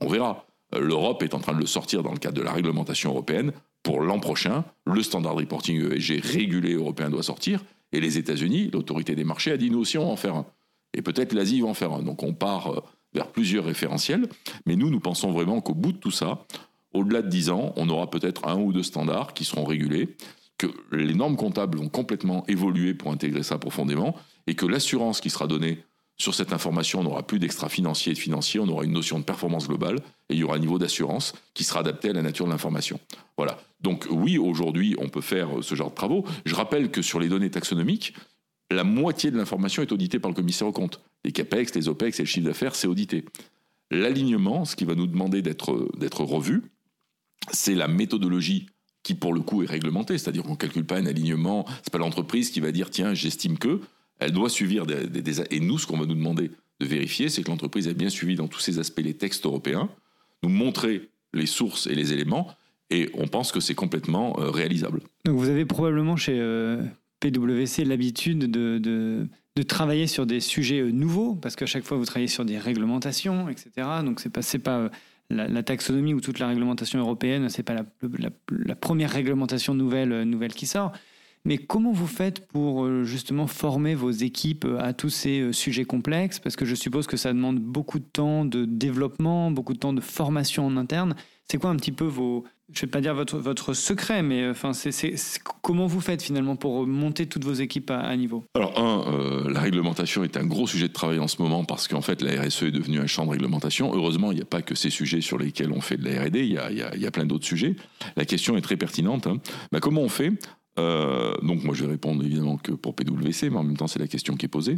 On verra. L'Europe est en train de le sortir dans le cadre de la réglementation européenne. Pour l'an prochain, le standard reporting ESG régulé européen doit sortir. Et les États-Unis, l'autorité des marchés, a dit nous aussi on va en faire un. Et peut-être l'Asie va en faire un. Donc on part euh, vers plusieurs référentiels. Mais nous, nous pensons vraiment qu'au bout de tout ça, au-delà de 10 ans, on aura peut-être un ou deux standards qui seront régulés, que les normes comptables vont complètement évoluer pour intégrer ça profondément, et que l'assurance qui sera donnée sur cette information, on n'aura plus d'extra financier et de financier, on aura une notion de performance globale, et il y aura un niveau d'assurance qui sera adapté à la nature de l'information. Voilà. Donc oui, aujourd'hui, on peut faire euh, ce genre de travaux. Je rappelle que sur les données taxonomiques, la moitié de l'information est auditée par le commissaire aux comptes. Les CAPEX, les OPEX et le chiffre d'affaires, c'est audité. L'alignement, ce qui va nous demander d'être revu, c'est la méthodologie qui, pour le coup, est réglementée. C'est-à-dire qu'on ne calcule pas un alignement. C'est pas l'entreprise qui va dire tiens, j'estime que. Elle doit suivre des- Et nous, ce qu'on va nous demander de vérifier, c'est que l'entreprise a bien suivi dans tous ses aspects les textes européens, nous montrer les sources et les éléments, et on pense que c'est complètement euh, réalisable. Donc vous avez probablement chez euh, PwC l'habitude de, travailler sur des sujets euh, nouveaux, parce qu'à chaque fois vous travaillez sur des réglementations, etc. Donc c'est pas, pas euh, la, taxonomie ou toute la réglementation européenne, c'est pas la, première réglementation nouvelle, euh, nouvelle qui sort. Mais comment vous faites pour justement former vos équipes à tous ces sujets complexes? Parce que je suppose que ça demande beaucoup de temps de développement, beaucoup de temps de formation en interne. C'est quoi un petit peu vos, je vais pas dire votre, secret, mais euh, comment vous faites finalement pour monter toutes vos équipes à, niveau? Alors, un, euh, la réglementation est un gros sujet de travail en ce moment parce qu'en fait, la RSE est devenue un champ de réglementation. Heureusement, il n'y a pas que ces sujets sur lesquels on fait de la R&D, il y a, plein d'autres sujets. La question est très pertinente. hein. Bah, comment on fait? Euh, donc moi je vais répondre évidemment que pour PwC, mais en même temps c'est la question qui est posée.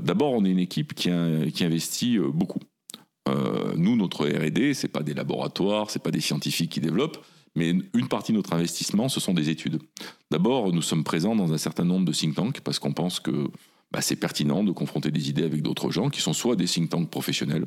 D'abord, on est une équipe qui, qui investit beaucoup. Nous, notre R&D, c'est pas des laboratoires, c'est pas des scientifiques qui développent, mais une partie de notre investissement, ce sont des études. D'abord, nous sommes présents dans un certain nombre de think tanks parce qu'on pense que bah, c'est pertinent de confronter des idées avec d'autres gens qui sont soit des think tanks professionnels,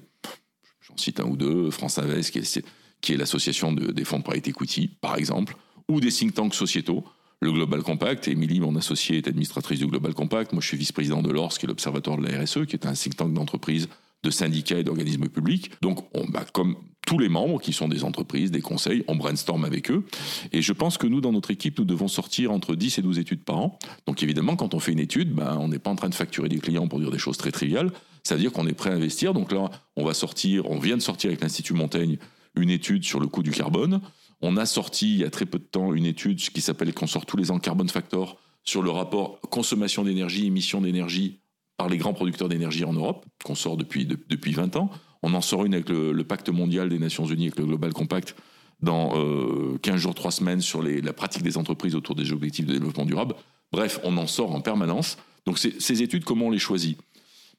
j'en cite un ou deux, France Invest, qui est, qui est l'association des fonds de private equity, par exemple, ou des think tanks sociétaux, le Global Compact. Émilie, mon associée, est administratrice du Global Compact. Moi, je suis vice-président de l'ORS, qui est l'Observatoire de la RSE, qui est un think tank d'entreprise de syndicats et d'organismes publics. Donc, on, bah, comme tous les membres qui sont des entreprises, des conseils, on brainstorm avec eux. Et je pense que nous, dans notre équipe, nous devons sortir entre 10 et 12 études par an. Donc évidemment, quand on fait une étude, bah, on n'est pas en train de facturer des clients pour dire des choses très triviales. Ça veut dire qu'on est prêt à investir. Donc là, on va sortir, on vient de sortir avec l'Institut Montaigne une étude sur le coût du carbone. On a sorti il y a très peu de temps une étude qui s'appelle, qu'on sort tous les ans, Carbon Factor, sur le rapport consommation d'énergie, émission d'énergie par les grands producteurs d'énergie en Europe, qu'on sort depuis, depuis 20 ans. On en sort une avec le, pacte mondial des Nations Unies, avec le Global Compact, dans 15 euh, jours, 3 semaines, sur la pratique des entreprises autour des objectifs de développement durable. Bref, on en sort en permanence. Donc ces études, comment on les choisit?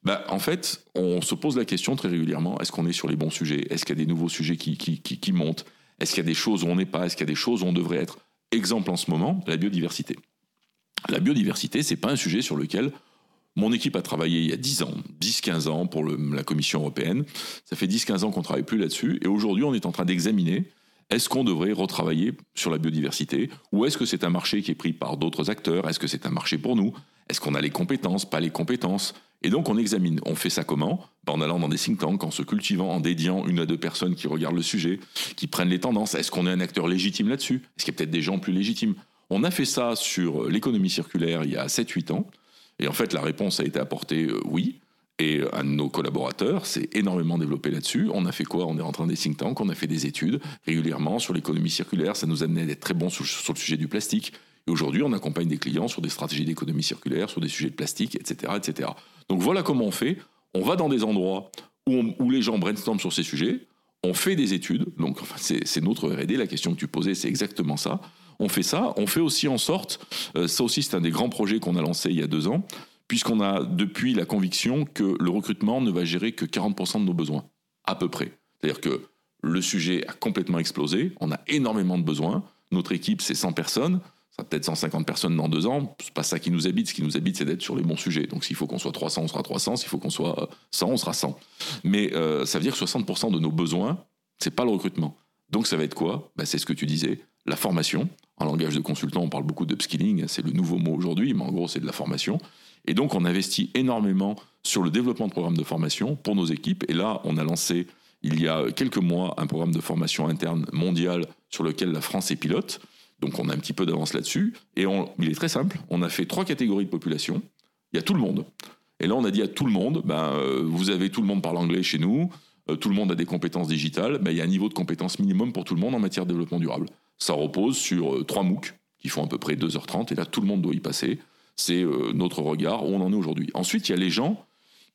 Bah, En fait, on se pose la question très régulièrement, est-ce qu'on est sur les bons sujets? Est-ce qu'il y a des nouveaux sujets qui, qui, qui montent? Est-ce qu'il y a des choses où on n'est pas? Est-ce qu'il y a des choses où on devrait être? Exemple en ce moment, la biodiversité. La biodiversité, c'est pas un sujet sur lequel mon équipe a travaillé il y a 10 ans, 10-15 ans pour la Commission européenne. Ça fait 10-15 ans qu'on ne travaille plus là-dessus. Et aujourd'hui, on est en train d'examiner est-ce qu'on devrait retravailler sur la biodiversité Ou est-ce que c'est un marché qui est pris par d'autres acteurs? Est-ce que c'est un marché pour nous? Est-ce qu'on a les compétences, pas les compétences Et donc on examine. On fait ça comment? En allant dans des think tanks, en se cultivant, en dédiant une à deux personnes qui regardent le sujet, qui prennent les tendances. Est-ce qu'on est un acteur légitime là-dessus? Est-ce qu'il y a peut-être des gens plus légitimes? On a fait ça sur l'économie circulaire il y a 7-8 ans. Et en fait, la réponse a été apportée euh, oui. Et un de nos collaborateurs s'est énormément développé là-dessus. On a fait quoi? On est rentré dans des think tanks, on a fait des études régulièrement sur l'économie circulaire. Ça nous a amené à être très bons sur, le sujet du plastique. Et aujourd'hui, on accompagne des clients sur des stratégies d'économie circulaire, sur des sujets de plastique, etc., etc. Donc voilà comment on fait. On va dans des endroits où, où les gens brainstorment sur ces sujets. On fait des études. Donc c'est notre R&D. La question que tu posais, c'est exactement ça on fait ça. On fait aussi en sorte, euh, ça aussi c'est un des grands projets qu'on a lancé il y a deux ans, puisqu'on a depuis la conviction que le recrutement ne va gérer que 40% de nos besoins, à peu près. C'est-à-dire que le sujet a complètement explosé, on a énormément de besoins, notre équipe c'est 100 personnes, ça peut-être 150 personnes dans deux ans, c'est pas ça qui nous habite, ce qui nous habite c'est d'être sur les bons sujets. Donc s'il faut qu'on soit 300, on sera 300, s'il faut qu'on soit 100, on sera 100. Mais euh, ça veut dire que 60% de nos besoins, c'est pas le recrutement. Donc ça va être quoi? Bah, C'est ce que tu disais, la formation. En langage de consultant, on parle beaucoup d'upskilling, c'est le nouveau mot aujourd'hui, mais en gros, c'est de la formation. Et donc, on investit énormément sur le développement de programmes de formation pour nos équipes. Et là, on a lancé, il y a quelques mois, un programme de formation interne mondial sur lequel la France est pilote. Donc, on a un petit peu d'avance là-dessus. Et il est très simple. On a fait trois catégories de population. Il y a tout le monde. Et là, on a dit à tout le monde, ben, euh, vous avez tout le monde parle anglais chez nous, euh, tout le monde a des compétences digitales, ben, il y a un niveau de compétence minimum pour tout le monde en matière de développement durable. Ça repose sur euh, trois MOOC qui font à peu près 2h30 et là tout le monde doit y passer. C'est notre regard où on en est aujourd'hui. Ensuite, il y a les gens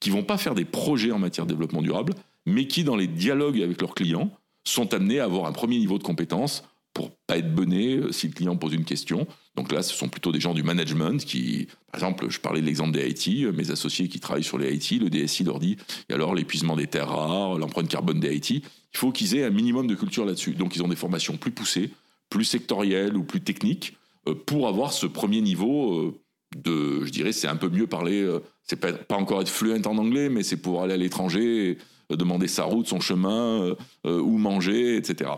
qui vont pas faire des projets en matière de développement durable, mais qui dans les dialogues avec leurs clients sont amenés à avoir un premier niveau de compétence pour pas être bonné euh, si le client pose une question. Donc là, ce sont plutôt des gens du management qui, par exemple, je parlais de l'exemple des IT, mes associés qui travaillent sur les IT, le DSI leur dit, et alors l'épuisement des terres rares, l'empreinte carbone des IT, il faut qu'ils aient un minimum de culture là-dessus. Donc ils ont des formations plus poussées, plus sectoriel ou plus technique euh, pour avoir ce premier niveau euh, de, je dirais, c'est un peu mieux parler, euh, c'est pas, encore être fluent en anglais, mais c'est pouvoir aller à l'étranger, demander sa route, son chemin, où manger, etc.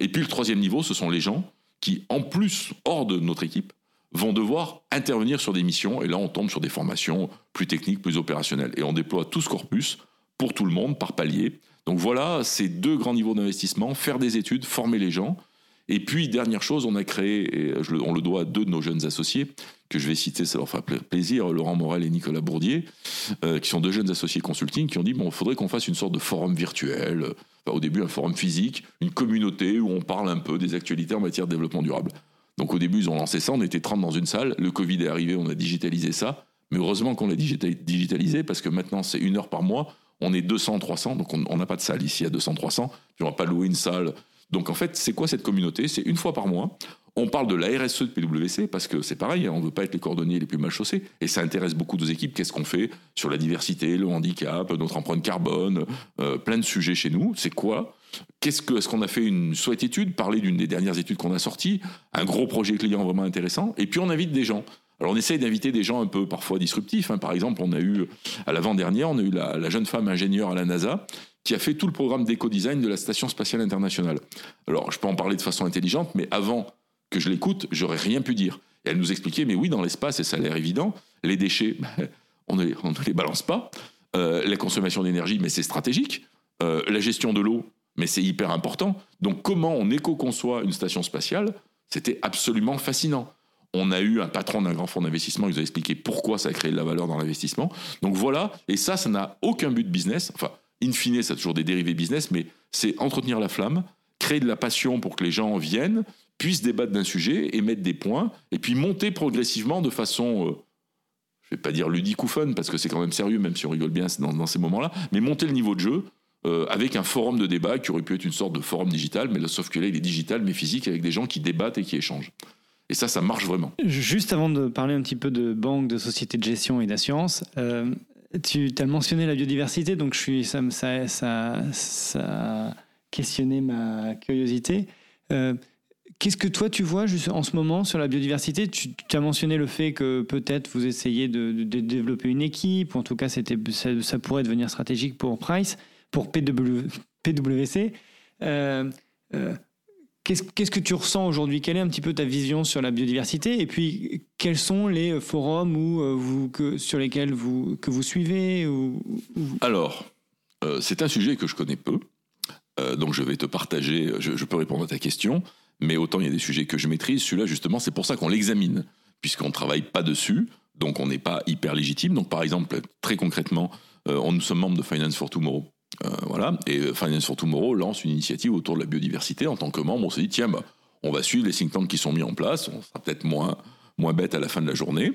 Et puis le troisième niveau, ce sont les gens qui, en plus, hors de notre équipe, vont devoir intervenir sur des missions, et là on tombe sur des formations plus techniques, plus opérationnelles. Et on déploie tout ce corpus pour tout le monde, par palier. Donc voilà ces deux grands niveaux d'investissement, faire des études, former les gens, et puis, dernière chose, on a créé, et on le doit à deux de nos jeunes associés, que je vais citer, ça leur fera plaisir, Laurent Morel et Nicolas Bourdier, euh, qui sont deux jeunes associés consulting, qui ont dit, bon, il faudrait qu'on fasse une sorte de forum virtuel, au début un forum physique, une communauté où on parle un peu des actualités en matière de développement durable. Donc au début, ils ont lancé ça, on était 30 dans une salle, le Covid est arrivé, on a digitalisé ça, mais heureusement qu'on l'a digitalisé, parce que maintenant c'est une heure par mois, on est 200, 300, donc on n'a pas de salle ici à 200, 300, puis on va pas louer une salle. Donc en fait, c'est quoi cette communauté? C'est une fois par mois, On parle de la RSE de PwC parce que c'est pareil, hein, on ne veut pas être les cordonniers les plus mal chaussés. Et ça intéresse beaucoup nos équipes. Qu'est-ce qu'on fait sur la diversité, le handicap, notre empreinte carbone, euh, plein de sujets chez nous. C'est quoi? Qu'est-ce que, est-ce qu'on a fait une souhaite étude, parler d'une des dernières études qu'on a sorties, un gros projet client vraiment intéressant, et puis on invite des gens. Alors on essaye d'inviter des gens un peu parfois disruptifs. Hein. Par exemple, on a eu à l'avant-dernière, on a eu la, la, jeune femme ingénieure à la NASA qui a fait tout le programme d'éco-design de la Station spatiale internationale. Alors je peux en parler de façon intelligente, mais avant que je l'écoute, j'aurais rien pu dire. Et elle nous expliquait, mais oui, dans l'espace, et ça a l'air évident, les déchets, ben, on, ne, les balance pas. Euh, la consommation d'énergie, mais c'est stratégique. Euh, la gestion de l'eau, mais c'est hyper important. Donc comment on éco-conçoit une station spatiale, c'était absolument fascinant. On a eu un patron d'un grand fonds d'investissement qui nous a expliqué pourquoi ça a créé de la valeur dans l'investissement. Donc voilà, et ça, ça n'a aucun but business. Enfin, in fine, ça a toujours des dérivés business, mais c'est entretenir la flamme, créer de la passion pour que les gens viennent, puissent débattre d'un sujet, émettre des points, et puis monter progressivement de façon, euh, je vais pas dire ludique ou fun, parce que c'est quand même sérieux, même si on rigole bien dans, ces moments-là, mais monter le niveau de jeu euh, avec un forum de débat qui aurait pu être une sorte de forum digital, mais sauf que là, il est digital, mais physique, avec des gens qui débattent et qui échangent. Et ça, ça marche vraiment. Juste avant de parler un petit peu de banque, de société de gestion et d'assurance, euh, tu as mentionné la biodiversité, donc je suis, ça, ça, ça, ma curiosité. Qu'est-ce que toi tu vois juste en ce moment sur la biodiversité? Tu, as mentionné le fait que peut-être vous essayez de, développer une équipe, ou en tout cas ça, pourrait devenir stratégique pour Price, pour PwC. Euh, euh, qu'est-ce, que tu ressens aujourd'hui? Quelle est un petit peu ta vision sur la biodiversité? Et puis quels sont les forums où, euh, que, sur lesquels vous, que vous suivez Alors, c'est un sujet que je connais peu. donc je vais te partager, je peux répondre à ta question. Mais autant il y a des sujets que je maîtrise, celui-là justement, c'est pour ça qu'on l'examine, puisqu'on ne travaille pas dessus, donc on n'est pas hyper légitime. Donc par exemple, très concrètement, euh, on, nous sommes membres de Finance for Tomorrow. Euh, voilà, et euh, Finance for Tomorrow lance une initiative autour de la biodiversité. En tant que membre, on s'est dit, tiens, bah, on va suivre les think tanks qui sont mis en place, on sera peut-être moins, moins bête à la fin de la journée.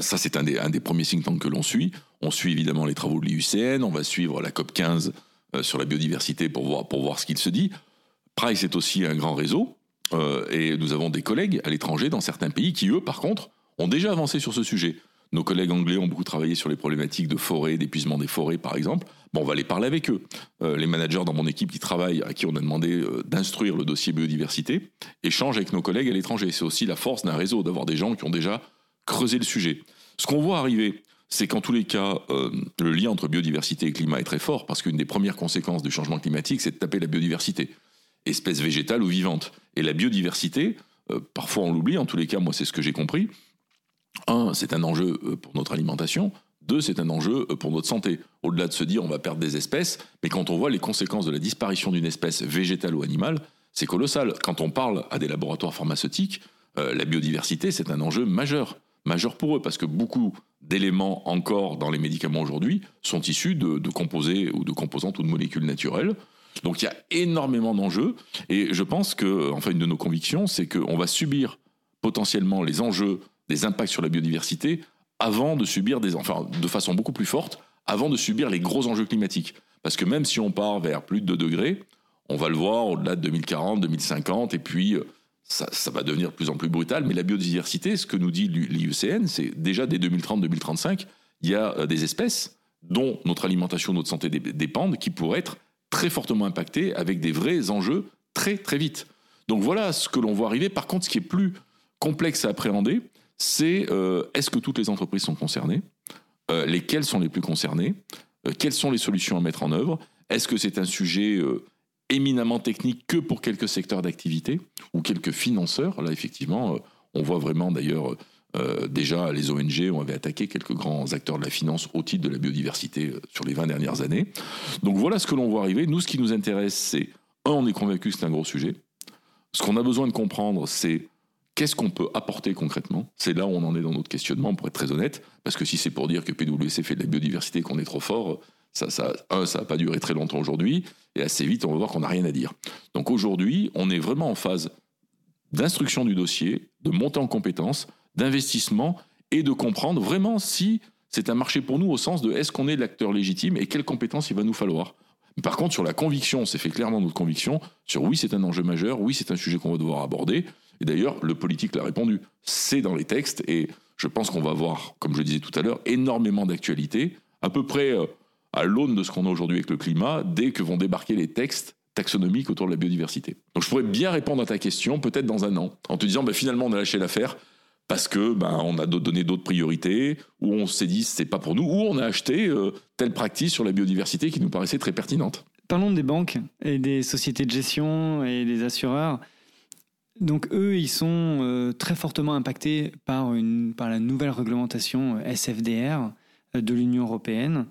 ça, c'est un des, un des premiers think tanks que l'on suit. On suit évidemment les travaux de l'IUCN, on va suivre la COP 15 sur la biodiversité pour voir, pour voir ce qu'il se dit. Price est aussi un grand réseau, euh, et nous avons des collègues à l'étranger dans certains pays qui, eux, par contre, ont déjà avancé sur ce sujet. Nos collègues anglais ont beaucoup travaillé sur les problématiques de forêt, d'épuisement des forêts, par exemple. Bon, on va aller parler avec eux. Euh, les managers dans mon équipe qui travaillent, à qui on a demandé euh, d'instruire le dossier biodiversité, échangent avec nos collègues à l'étranger. C'est aussi la force d'un réseau, d'avoir des gens qui ont déjà creusé le sujet. Ce qu'on voit arriver, c'est qu'en tous les cas, le lien entre biodiversité et climat est très fort, parce qu'une des premières conséquences du changement climatique, c'est de taper la biodiversité espèces végétales ou vivantes. Et la biodiversité, euh, parfois on l'oublie, en tous les cas, moi c'est ce que j'ai compris. Un, c'est un enjeu euh, pour notre alimentation. Deux, c'est un enjeu euh, pour notre santé. Au-delà de se dire on va perdre des espèces, mais quand on voit les conséquences de la disparition d'une espèce végétale ou animale, c'est colossal. Quand on parle à des laboratoires pharmaceutiques, la biodiversité, c'est un enjeu majeur. Majeur pour eux, parce que beaucoup d'éléments encore dans les médicaments aujourd'hui sont issus de, de composés ou de composantes ou de molécules naturelles donc il y a énormément d'enjeux et je pense que, enfin, une de nos convictions, c'est qu'on va subir potentiellement les enjeux des impacts sur la biodiversité avant de subir des, enfin, de façon beaucoup plus forte, avant de subir les gros enjeux climatiques. Parce que même si on part vers plus de 2 degrés, on va le voir au-delà de 2040, 2050, et puis euh, ça, ça, va devenir de plus en plus brutal. Mais la biodiversité, ce que nous dit l'IUCN, c'est déjà dès 2030-2035, il y a euh, des espèces dont notre alimentation, notre santé dépendent, qui pourraient être très fortement impacté avec des vrais enjeux très très vite. Donc voilà ce que l'on voit arriver. Par contre, ce qui est plus complexe à appréhender, c'est euh, est-ce que toutes les entreprises sont concernées? Euh, Lesquelles sont les plus concernées? Euh, Quelles sont les solutions à mettre en œuvre? Est-ce que c'est un sujet éminemment technique que pour quelques secteurs d'activité ou quelques financeurs? Là, effectivement, on voit vraiment d'ailleurs euh, déjà, les ONG ont avait attaqué quelques grands acteurs de la finance au titre de la biodiversité euh, sur les 20 dernières années. Donc voilà ce que l'on voit arriver. Nous, ce qui nous intéresse, c'est, un, on est convaincu que c'est un gros sujet. Ce qu'on a besoin de comprendre, c'est qu'est-ce qu'on peut apporter concrètement. C'est là où on en est dans notre questionnement, pour être très honnête. Parce que si c'est pour dire que PwC fait de la biodiversité qu'on est trop fort, ça, un, ça n'a pas duré très longtemps aujourd'hui. Et assez vite, on va voir qu'on n'a rien à dire. Donc aujourd'hui, on est vraiment en phase d'instruction du dossier, de montée en compétences, d'investissement et de comprendre vraiment si c'est un marché pour nous au sens de est-ce qu'on est l'acteur légitime et quelles compétences il va nous falloir. Par contre, sur la conviction, c'est fait clairement notre conviction sur oui, c'est un enjeu majeur, oui, c'est un sujet qu'on va devoir aborder. Et d'ailleurs, le politique l'a répondu. C'est dans les textes et je pense qu'on va avoir, comme je disais tout à l'heure, énormément d'actualités, à peu près euh, à l'aune de ce qu'on a aujourd'hui avec le climat, dès que vont débarquer les textes taxonomiques autour de la biodiversité. Donc je pourrais bien répondre à ta question, peut-être dans un an, en te disant, bah, finalement, on a lâché l'affaire parce que ben, on a donné d'autres priorités, ou on s'est dit c'est pas pour nous, ou on a acheté euh, telle pratique sur la biodiversité qui nous paraissait très pertinente. Parlons des banques et des sociétés de gestion et des assureurs. Donc eux, ils sont euh, très fortement impactés par, une, par la nouvelle réglementation SFDR de l'Union européenne.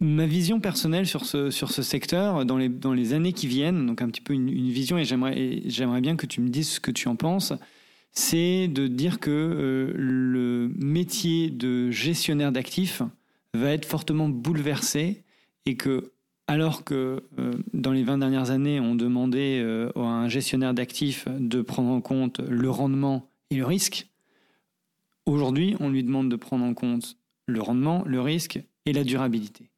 Ma vision personnelle sur ce, sur ce secteur, dans les, dans les années qui viennent, donc un petit peu une, une vision, et j'aimerais bien que tu me dises ce que tu en penses, c'est de dire que euh, le métier de gestionnaire d'actifs va être fortement bouleversé et que alors que euh, dans les 20 dernières années, on demandait euh, à un gestionnaire d'actifs de prendre en compte le rendement et le risque, aujourd'hui, on lui demande de prendre en compte le rendement, le risque et la durabilité.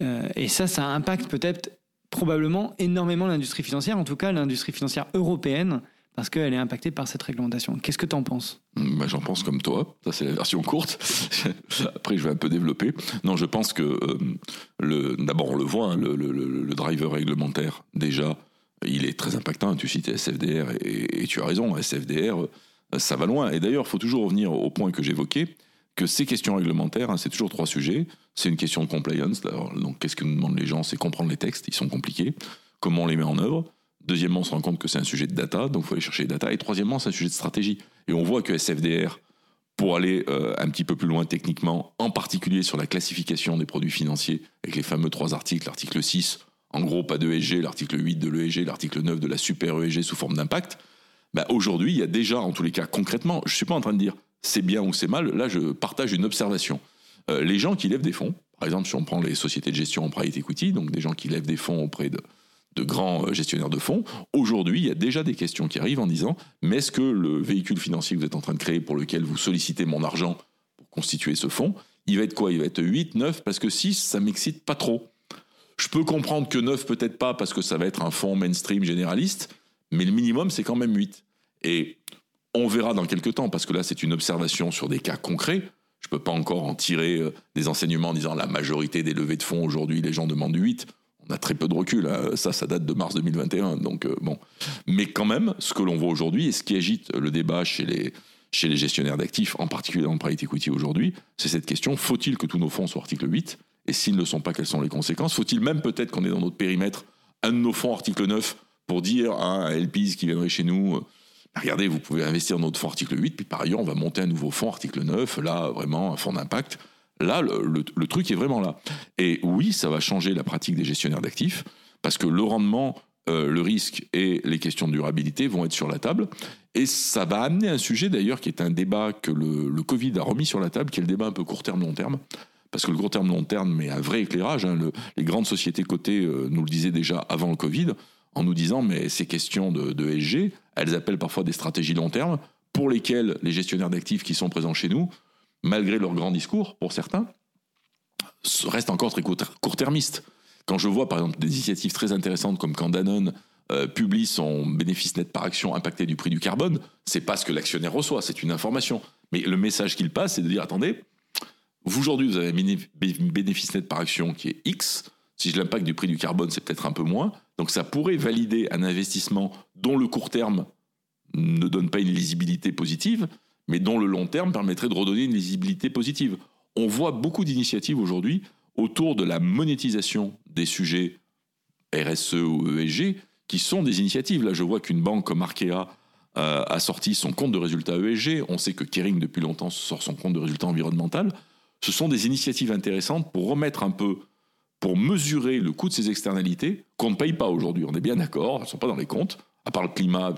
et ça, ça impacte peut-être probablement énormément l'industrie financière, en tout cas l'industrie financière européenne, parce qu'elle est impactée par cette réglementation. Qu'est-ce que tu en penses bah, J'en pense comme toi, ça c'est la version courte. Après, je vais un peu développer. Non, je pense que euh, le, d'abord, on le voit, hein, le, driver réglementaire, déjà, il est très impactant. Tu cites SFDR et, tu as raison, SFDR, euh, ça va loin. Et d'ailleurs, il faut toujours revenir au point que j'évoquais, que ces questions réglementaires, hein, c'est toujours trois sujets. C'est une question de compliance. donc, qu'est-ce que nous demandent les gens? C'est comprendre les textes, ils sont compliqués. Comment on les met en œuvre? Deuxièmement, on se rend compte que c'est un sujet de data, donc il faut aller chercher les data. Et troisièmement, c'est un sujet de stratégie. Et on voit que SFDR, pour aller euh, un petit peu plus loin techniquement, en particulier sur la classification des produits financiers, avec les fameux trois articles, l'article 6, en gros pas de ESG, l'article 8 de l'ESG, l'article 9 de la super ESG sous forme d'impact, bah, aujourd'hui, il y a déjà, en tous les cas, concrètement, je ne suis pas en train de dire c'est bien ou c'est mal, là je partage une observation. Euh, les gens qui lèvent des fonds, par exemple si on prend les sociétés de gestion en private equity, donc des gens qui lèvent des fonds auprès de de grands euh, gestionnaires de fonds. Aujourd'hui, il y a déjà des questions qui arrivent en disant mais est-ce que le véhicule financier que vous êtes en train de créer pour lequel vous sollicitez mon argent pour constituer ce fonds, il va être quoi? Il va être 8, 9 Parce que 6, ça m'excite pas trop. Je peux comprendre que 9, peut-être pas, parce que ça va être un fonds mainstream généraliste, mais le minimum, c'est quand même 8. Et on verra dans quelques temps, parce que là, c'est une observation sur des cas concrets. Je ne peux pas encore en tirer euh, des enseignements en disant la majorité des levées de fonds aujourd'hui, les gens demandent 8 on a très peu de recul. Hein. Ça, ça date de mars 2021. Donc, euh, bon. Mais quand même, ce que l'on voit aujourd'hui et ce qui agite le débat chez les, chez les gestionnaires d'actifs, en particulier dans le private equity aujourd'hui, c'est cette question faut-il que tous nos fonds soient article 8 Et s'ils ne le sont pas, quelles sont les conséquences? Faut-il même peut-être qu'on ait dans notre périmètre un de nos fonds article 9 pour dire à un LPs qui viendrait chez nous euh, regardez, vous pouvez investir dans notre fonds article 8, puis par ailleurs, on va monter un nouveau fonds article 9, là, vraiment, un fonds d'impact. Là, le, truc est vraiment là. Et oui, ça va changer la pratique des gestionnaires d'actifs, parce que le rendement, euh, le risque et les questions de durabilité vont être sur la table. Et ça va amener un sujet d'ailleurs qui est un débat que le, Covid a remis sur la table, qui est le débat un peu court terme, long terme. Parce que le court terme, long terme, mais un vrai éclairage. Hein. les grandes sociétés cotées euh, nous le disaient déjà avant le Covid, en nous disant, mais ces questions de, de SG, elles appellent parfois des stratégies long terme, pour lesquelles les gestionnaires d'actifs qui sont présents chez nous malgré leur grand discours, pour certains, restent encore très court-termistes. Quand je vois, par exemple, des initiatives très intéressantes comme quand Danone euh, publie son bénéfice net par action impacté du prix du carbone, c'est pas ce que l'actionnaire reçoit, c'est une information. Mais le message qu'il passe, c'est de dire attendez, vous aujourd'hui, vous avez un bénéfice net par action qui est X. Si l'impact du prix du carbone, c'est peut-être un peu moins. Donc ça pourrait valider un investissement dont le court terme ne donne pas une lisibilité positive, mais dont le long terme permettrait de redonner une lisibilité positive. On voit beaucoup d'initiatives aujourd'hui autour de la monétisation des sujets RSE ou ESG, qui sont des initiatives. Là, je vois qu'une banque comme Arkea euh, a sorti son compte de résultat ESG. On sait que Kering, depuis longtemps, sort son compte de résultat environnemental. Ce sont des initiatives intéressantes pour remettre un peu, pour mesurer le coût de ces externalités qu'on ne paye pas aujourd'hui. On est bien d'accord, elles ne sont pas dans les comptes, à part le climat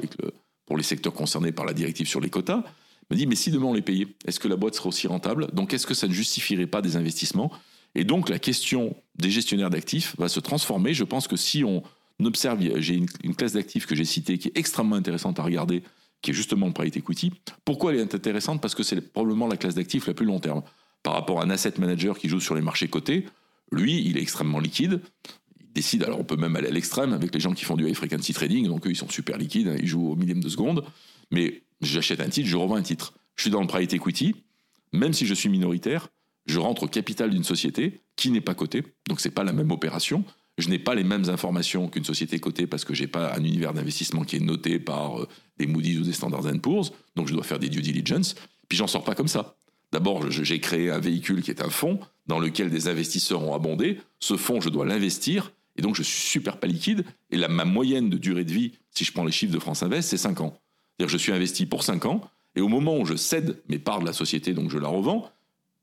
pour les secteurs concernés par la directive sur les quotas me dit, mais si demain on les payait, est-ce que la boîte serait aussi rentable? Donc est-ce que ça ne justifierait pas des investissements? Et donc la question des gestionnaires d'actifs va se transformer. Je pense que si on observe, j'ai une, classe d'actifs que j'ai citée qui est extrêmement intéressante à regarder, qui est justement le private equity. Pourquoi elle est intéressante? Parce que c'est probablement la classe d'actifs la plus long terme. Par rapport à un asset manager qui joue sur les marchés cotés, Lui, il est extrêmement liquide. Il décide, alors on peut même aller à l'extrême avec les gens qui font du high frequency trading, donc eux, ils sont super liquides, ils jouent au millième de seconde. Mais j'achète un titre, je revends un titre. Je suis dans le private equity, même si je suis minoritaire, je rentre au capital d'une société qui n'est pas cotée, donc c'est pas la même opération. Je n'ai pas les mêmes informations qu'une société cotée parce que j'ai pas un univers d'investissement qui est noté par euh, des Moody's ou des Standard Poor's, donc je dois faire des due diligence. Puis j'en sors pas comme ça. D'abord, j'ai créé un véhicule qui est un fonds dans lequel des investisseurs ont abondé. Ce fonds, je dois l'investir et donc je suis super pas liquide. Et la, ma moyenne de durée de vie, si je prends les chiffres de France Invest, c'est 5 ans. C'est-à-dire je suis investi pour 5 ans et au moment où je cède mes parts de la société, donc je la revends,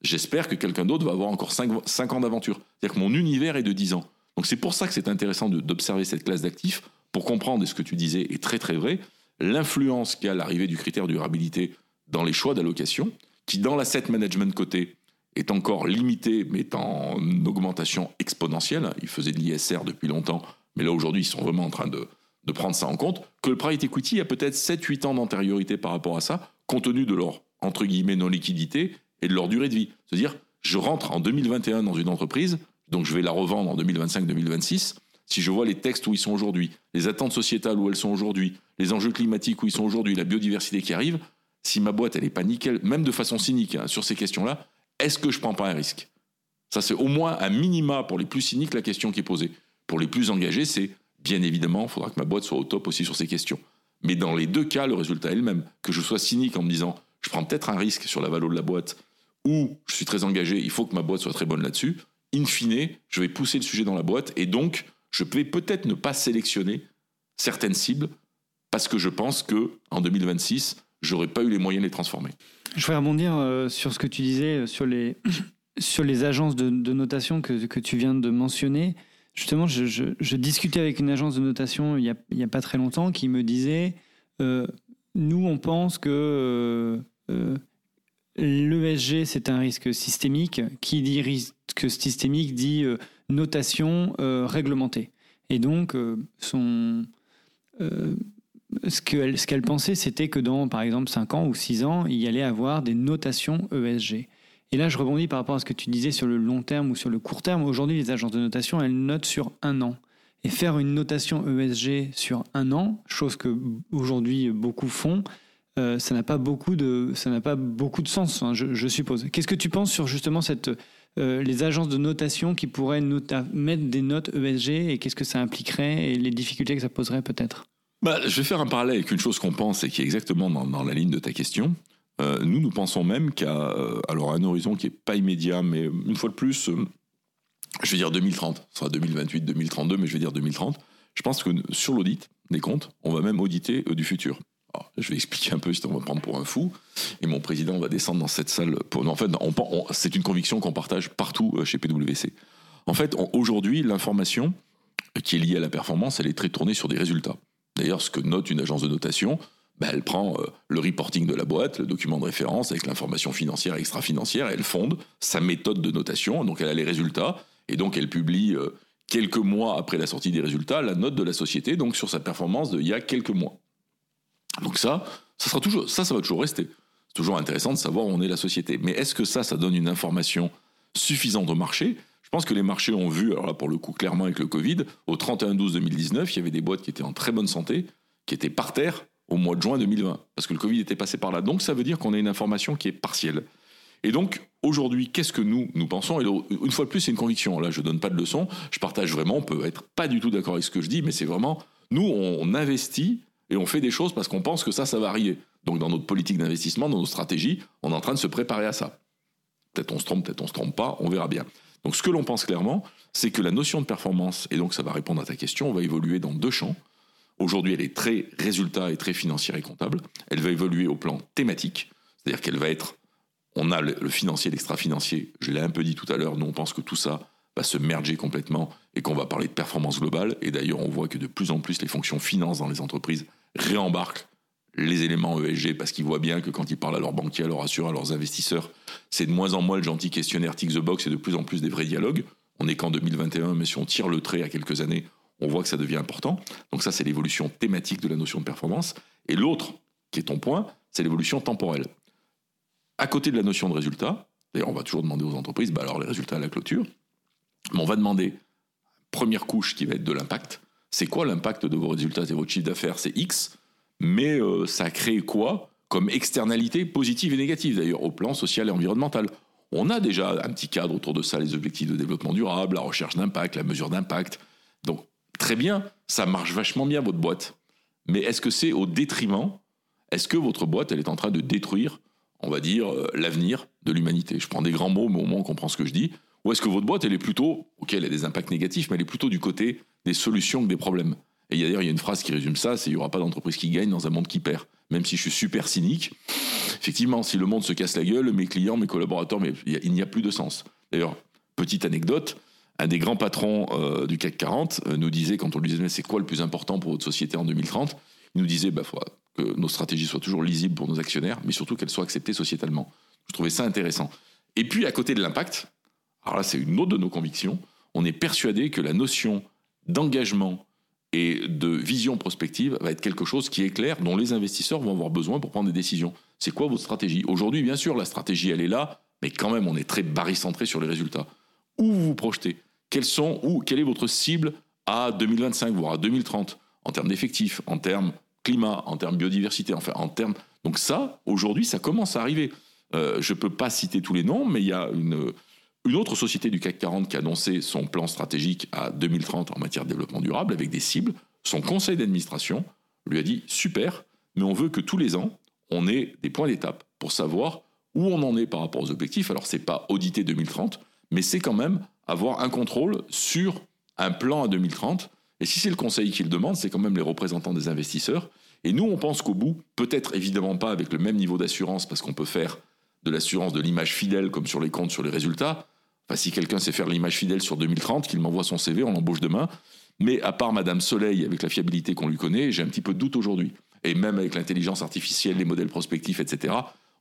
j'espère que quelqu'un d'autre va avoir encore 5, ans d'aventure. C'est-à-dire que mon univers est de 10 ans. Donc c'est pour ça que c'est intéressant d'observer cette classe d'actifs pour comprendre, et ce que tu disais est très très vrai, l'influence qu'a l'arrivée du critère durabilité dans les choix d'allocation, qui dans l'asset management côté est encore limité, mais en augmentation exponentielle. Ils faisaient de l'ISR depuis longtemps, mais là aujourd'hui ils sont vraiment en train de, de prendre ça en compte, que le private equity a peut-être 7-8 ans d'antériorité par rapport à ça, compte tenu de leur, entre guillemets, non-liquidité et de leur durée de vie. C'est-à-dire, je rentre en 2021 dans une entreprise, donc je vais la revendre en 2025-2026. Si je vois les textes où ils sont aujourd'hui, les attentes sociétales où elles sont aujourd'hui, les enjeux climatiques où ils sont aujourd'hui, la biodiversité qui arrive, si ma boîte elle est pas nickel, même de façon cynique hein, sur ces questions-là, est-ce que je prends pas un risque? Ça c'est au moins un minima pour les plus cyniques la question qui est posée. Pour les plus engagés, c'est bien évidemment, il faudra que ma boîte soit au top aussi sur ces questions. Mais dans les deux cas, le résultat est le même. Que je sois cynique en me disant, je prends peut-être un risque sur la valeur de la boîte, ou je suis très engagé, il faut que ma boîte soit très bonne là-dessus. In fine, je vais pousser le sujet dans la boîte et donc je vais peut-être ne pas sélectionner certaines cibles parce que je pense que en 2026, j'aurais pas eu les moyens de les transformer. Je voudrais rebondir euh, sur ce que tu disais euh, sur les sur les agences de, notation que, que, tu viens de mentionner. Justement, je, discutais avec une agence de notation il n'y a, pas très longtemps qui me disait euh, nous, on pense que L'ESG, c'est un risque systémique. Qui dit risque systémique dit euh, notation euh, réglementée. Et donc, euh, son, ce qu'elle ce qu'elle pensait, c'était que dans, par exemple, 5 ans ou 6 ans, il y allait avoir des notations ESG. Et là, je rebondis par rapport à ce que tu disais sur le long terme ou sur le court terme. Aujourd'hui, les agences de notation, elles notent sur un an. Et faire une notation ESG sur un an, chose que aujourd'hui beaucoup font, euh, ça n'a pas beaucoup de ça n'a pas beaucoup de sens, hein, je, suppose. Qu'est-ce que tu penses sur justement cette euh, les agences de notation qui pourraient mettre des notes ESG et qu'est-ce que ça impliquerait et les difficultés que ça poserait peut-être? Bah, je vais faire un parallèle avec une chose qu'on pense et qui est exactement dans, la ligne de ta question. Euh, nous, nous pensons même qu'à alors un horizon qui est pas immédiat, mais une fois de plus, je vais dire 2030, ce sera 2028, 2032, mais je vais dire 2030. Je pense que sur l'audit des comptes, on va même auditer du futur je vais expliquer un peu, sinon on va prendre pour un fou. Et mon président va descendre dans cette salle. En fait, c'est une conviction qu'on partage partout euh, chez PwC. En fait, aujourd'hui, l'information qui est liée à la performance, elle est très tournée sur des résultats. D'ailleurs, ce que note une agence de notation, ben, elle prend euh, le reporting de la boîte, le document de référence avec l'information financière et extra-financière, elle fonde sa méthode de notation, donc elle a les résultats, et donc elle publie euh, quelques mois après la sortie des résultats la note de la société, donc sur sa performance d'il y a quelques mois. Donc ça, ça sera toujours, ça, ça va toujours rester. C'est toujours intéressant de savoir où on est la société. Mais est-ce que ça, ça donne une information suffisante au marché? Je pense que les marchés ont vu, alors là pour le coup clairement avec le Covid, au 31-12-2019, il y avait des boîtes qui étaient en très bonne santé, qui étaient par terre au mois de juin 2020, parce que le Covid était passé par là. Donc ça veut dire qu'on a une information qui est partielle. Et donc, aujourd'hui, qu'est-ce que nous, nous pensons? Et une fois de plus, c'est une conviction. Là, je ne donne pas de leçon. Je partage vraiment. On peut être pas du tout d'accord avec ce que je dis, mais c'est vraiment, nous, on investit et on fait des choses parce qu'on pense que ça, ça va arriver. Donc dans notre politique d'investissement, dans nos stratégies, on est en train de se préparer à ça. Peut-être on se trompe, peut-être on se trompe pas, on verra bien. Donc ce que l'on pense clairement, c'est que la notion de performance, et donc ça va répondre à ta question, va évoluer dans deux champs. Aujourd'hui, elle est très résultat et très financière et comptable. Elle va évoluer au plan thématique, c'est-à-dire qu'elle va être, on a le, financier, l'extra-financier, je l'ai un peu dit tout à l'heure, nous on pense que tout ça va se merger complètement et qu'on va parler de performance globale. Et d'ailleurs, on voit que de plus en plus les fonctions finance dans les entreprises réembarquent les éléments ESG parce qu'ils voient bien que quand ils parlent à leurs banquiers, à leurs assureurs, à leurs investisseurs, c'est de moins en moins le gentil questionnaire tick the box et de plus en plus des vrais dialogues. On n'est qu'en 2021, mais si on tire le trait à quelques années, on voit que ça devient important. Donc ça, c'est l'évolution thématique de la notion de performance. Et l'autre, qui est ton point, c'est l'évolution temporelle. À côté de la notion de résultat, d'ailleurs, on va toujours demander aux entreprises, bah alors les résultats à la clôture, Mais on va demander, première couche qui va être de l'impact. C'est quoi l'impact de vos résultats et votre chiffre d'affaires? C'est X, mais euh, ça crée quoi comme externalité positive et négative d'ailleurs au plan social et environnemental? On a déjà un petit cadre autour de ça, les objectifs de développement durable, la recherche d'impact, la mesure d'impact. Donc très bien, ça marche vachement bien votre boîte. Mais est-ce que c'est au détriment Est-ce que votre boîte, elle est en train de détruire, on va dire, euh, l'avenir de l'humanité? Je prends des grands mots, mais au moins on comprend ce que je dis. Ou est-ce que votre boîte, elle est plutôt, ok, elle a des impacts négatifs, mais elle est plutôt du côté des solutions que des problèmes? Et d'ailleurs, il y a une phrase qui résume ça, c'est il n'y aura pas d'entreprise qui gagne dans un monde qui perd. Même si je suis super cynique, effectivement, si le monde se casse la gueule, mes clients, mes collaborateurs, mais il n'y a plus de sens. D'ailleurs, petite anecdote, un des grands patrons euh, du CAC 40 euh, nous disait, quand on lui disait mais c'est quoi le plus important pour votre société en 2030, il nous disait bah, faut que nos stratégies soient toujours lisibles pour nos actionnaires, mais surtout qu'elles soient acceptées sociétalement. Je trouvais ça intéressant. Et puis à côté de l'impact, alors là c'est une autre de nos convictions, on est persuadé que la notion d'engagement et de vision prospective va être quelque chose qui est clair, dont les investisseurs vont avoir besoin pour prendre des décisions. C'est quoi votre stratégie? Aujourd'hui, bien sûr, la stratégie, elle est là, mais quand même, on est très barycentré sur les résultats. Où vous vous projetez Quels sont, ou quelle est votre cible à 2025, voire à 2030, en termes d'effectifs, en termes climat, en termes biodiversité, enfin, en termes... Donc ça, aujourd'hui, ça commence à arriver. Euh, je ne peux pas citer tous les noms, mais il y a une, une autre société du CAC 40 qui a annoncé son plan stratégique à 2030 en matière de développement durable avec des cibles. Son conseil d'administration lui a dit super, mais on veut que tous les ans, on ait des points d'étape pour savoir où on en est par rapport aux objectifs. Alors, ce n'est pas auditer 2030, mais c'est quand même avoir un contrôle sur un plan à 2030. Et si c'est le conseil qui le demande, c'est quand même les représentants des investisseurs. Et nous, on pense qu'au bout, peut-être évidemment pas avec le même niveau d'assurance, parce qu'on peut faire de l'assurance de l'image fidèle comme sur les comptes, sur les résultats, Enfin, si quelqu'un sait faire l'image fidèle sur 2030, qu'il m'envoie son CV, on l'embauche demain. Mais à part Madame Soleil, avec la fiabilité qu'on lui connaît, j'ai un petit peu de doute aujourd'hui. Et même avec l'intelligence artificielle, les modèles prospectifs, etc.,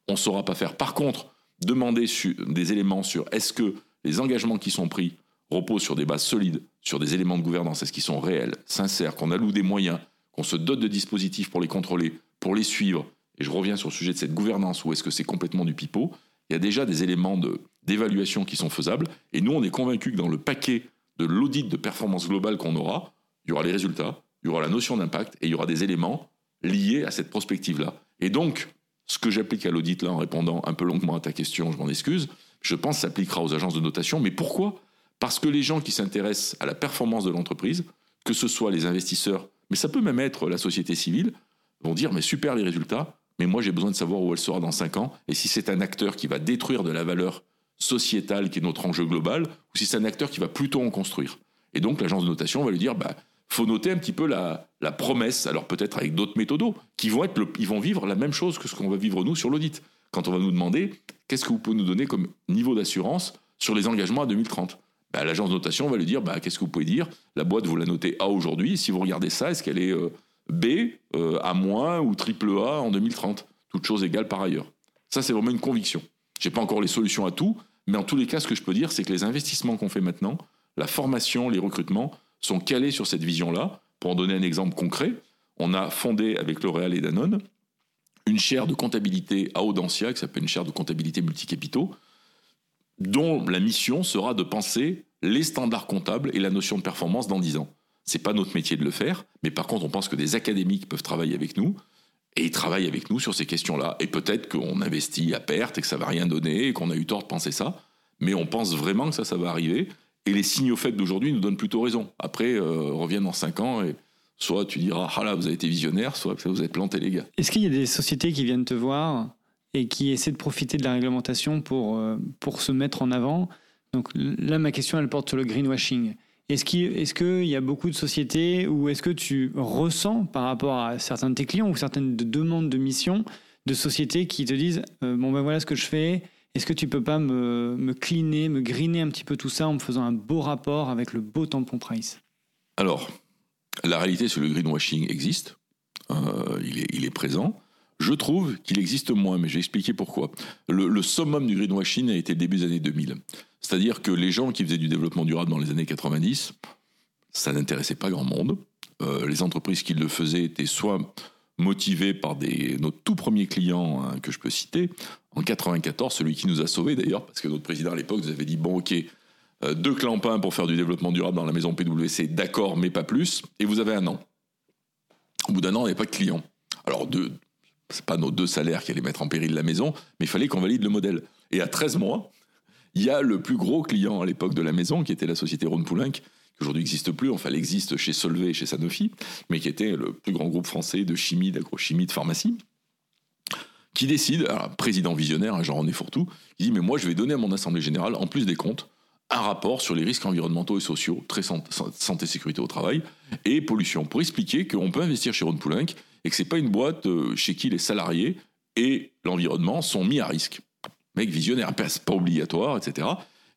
on ne saura pas faire. Par contre, demander des éléments sur est-ce que les engagements qui sont pris reposent sur des bases solides, sur des éléments de gouvernance, est-ce qu'ils sont réels, sincères, qu'on alloue des moyens, qu'on se dote de dispositifs pour les contrôler, pour les suivre? Et je reviens sur le sujet de cette gouvernance, ou est-ce que c'est complètement du pipeau Il y a déjà des éléments d'évaluation qui sont faisables. Et nous, on est convaincus que dans le paquet de l'audit de performance globale qu'on aura, il y aura les résultats, il y aura la notion d'impact et il y aura des éléments liés à cette prospective-là. Et donc, ce que j'applique à l'audit là en répondant un peu longuement à ta question, je m'en excuse, je pense s'appliquera aux agences de notation. Mais pourquoi? Parce que les gens qui s'intéressent à la performance de l'entreprise, que ce soit les investisseurs, mais ça peut même être la société civile, vont dire mais super les résultats, mais moi j'ai besoin de savoir où elle sera dans 5 ans, et si c'est un acteur qui va détruire de la valeur sociétal qui est notre enjeu global, ou si c'est un acteur qui va plutôt en construire. Et donc l'agence de notation va lui dire, bah, faut noter un petit peu la, la promesse, alors peut-être avec d'autres méthodos, qui vont, être ils vont vivre la même chose que ce qu'on va vivre nous sur l'audit. Quand on va nous demander, qu'est-ce que vous pouvez nous donner comme niveau d'assurance sur les engagements à 2030 bah, L'agence de notation va lui dire, bah, qu'est-ce que vous pouvez dire? La boîte, vous la notez A aujourd'hui, si vous regardez ça, est-ce qu'elle est, euh, B, euh, A- ou triple A en 2030 Toutes choses égales par ailleurs. Ça, c'est vraiment une conviction. Je n'ai pas encore les solutions à tout, mais en tous les cas, ce que je peux dire, c'est que les investissements qu'on fait maintenant, la formation, les recrutements, sont calés sur cette vision-là. Pour en donner un exemple concret, on a fondé avec L'Oréal et Danone une chaire de comptabilité à Audencia, qui s'appelle une chaire de comptabilité multicapitaux, dont la mission sera de penser les standards comptables et la notion de performance dans 10 ans. Ce n'est pas notre métier de le faire, mais par contre, on pense que des académiques peuvent travailler avec nous, et ils travaillent avec nous sur ces questions-là. Et peut-être qu'on investit à perte et que ça va rien donner et qu'on a eu tort de penser ça. Mais on pense vraiment que ça, ça va arriver. Et les signaux faits d'aujourd'hui nous donnent plutôt raison. Après, euh, reviennent dans 5 ans et soit tu diras, ah là, vous avez été visionnaire, soit vous avez planté les gars. Est-ce qu'il y a des sociétés qui viennent te voir et qui essaient de profiter de la réglementation pour, euh, pour se mettre en avant? Donc là, ma question, elle porte sur le greenwashing. Est-ce qu'il y a beaucoup de sociétés ou est-ce que tu ressens par rapport à certains de tes clients ou certaines demandes de mission de sociétés qui te disent euh, Bon, ben voilà ce que je fais, est-ce que tu peux pas me, me cleaner, me greener un petit peu tout ça en me faisant un beau rapport avec le beau tampon price? Alors, la réalité, c'est que le greenwashing existe, euh, il, est, présent. Je trouve qu'il existe moins, mais j'ai expliqué pourquoi. Le, summum du greenwashing a été début des années 2000. C'est-à-dire que les gens qui faisaient du développement durable dans les années 90, ça n'intéressait pas grand monde. Euh, les entreprises qui le faisaient étaient soit motivées par nos tout premiers clients hein, que je peux citer. En 94, celui qui nous a sauvés d'ailleurs, parce que notre président à l'époque nous avait dit bon ok, deux clampins pour faire du développement durable dans la maison PwC, d'accord, mais pas plus, et vous avez un an. Au bout d'un an, il n'y a pas de clients. Alors, deux, c'est pas nos deux salaires qui allaient mettre en péril la maison, mais il fallait qu'on valide le modèle. Et à 13 mois, il y a le plus gros client à l'époque de la maison, qui était la société Rhône Poulenc, qui aujourd'hui n'existe plus, enfin elle existe chez Solvay et chez Sanofi, mais qui était le plus grand groupe français de chimie, d'agrochimie, de pharmacie, qui décide, alors, président visionnaire, Jean-René Fourtou, qui dit mais moi je vais donner à mon assemblée générale, en plus des comptes, un rapport sur les risques environnementaux et sociaux, très santé, sécurité au travail et pollution, pour expliquer qu'on peut investir chez Rhône Poulenc et que c'est pas une boîte euh, chez qui les salariés et l'environnement sont mis à risque. Mec visionnaire, pas obligatoire, etc.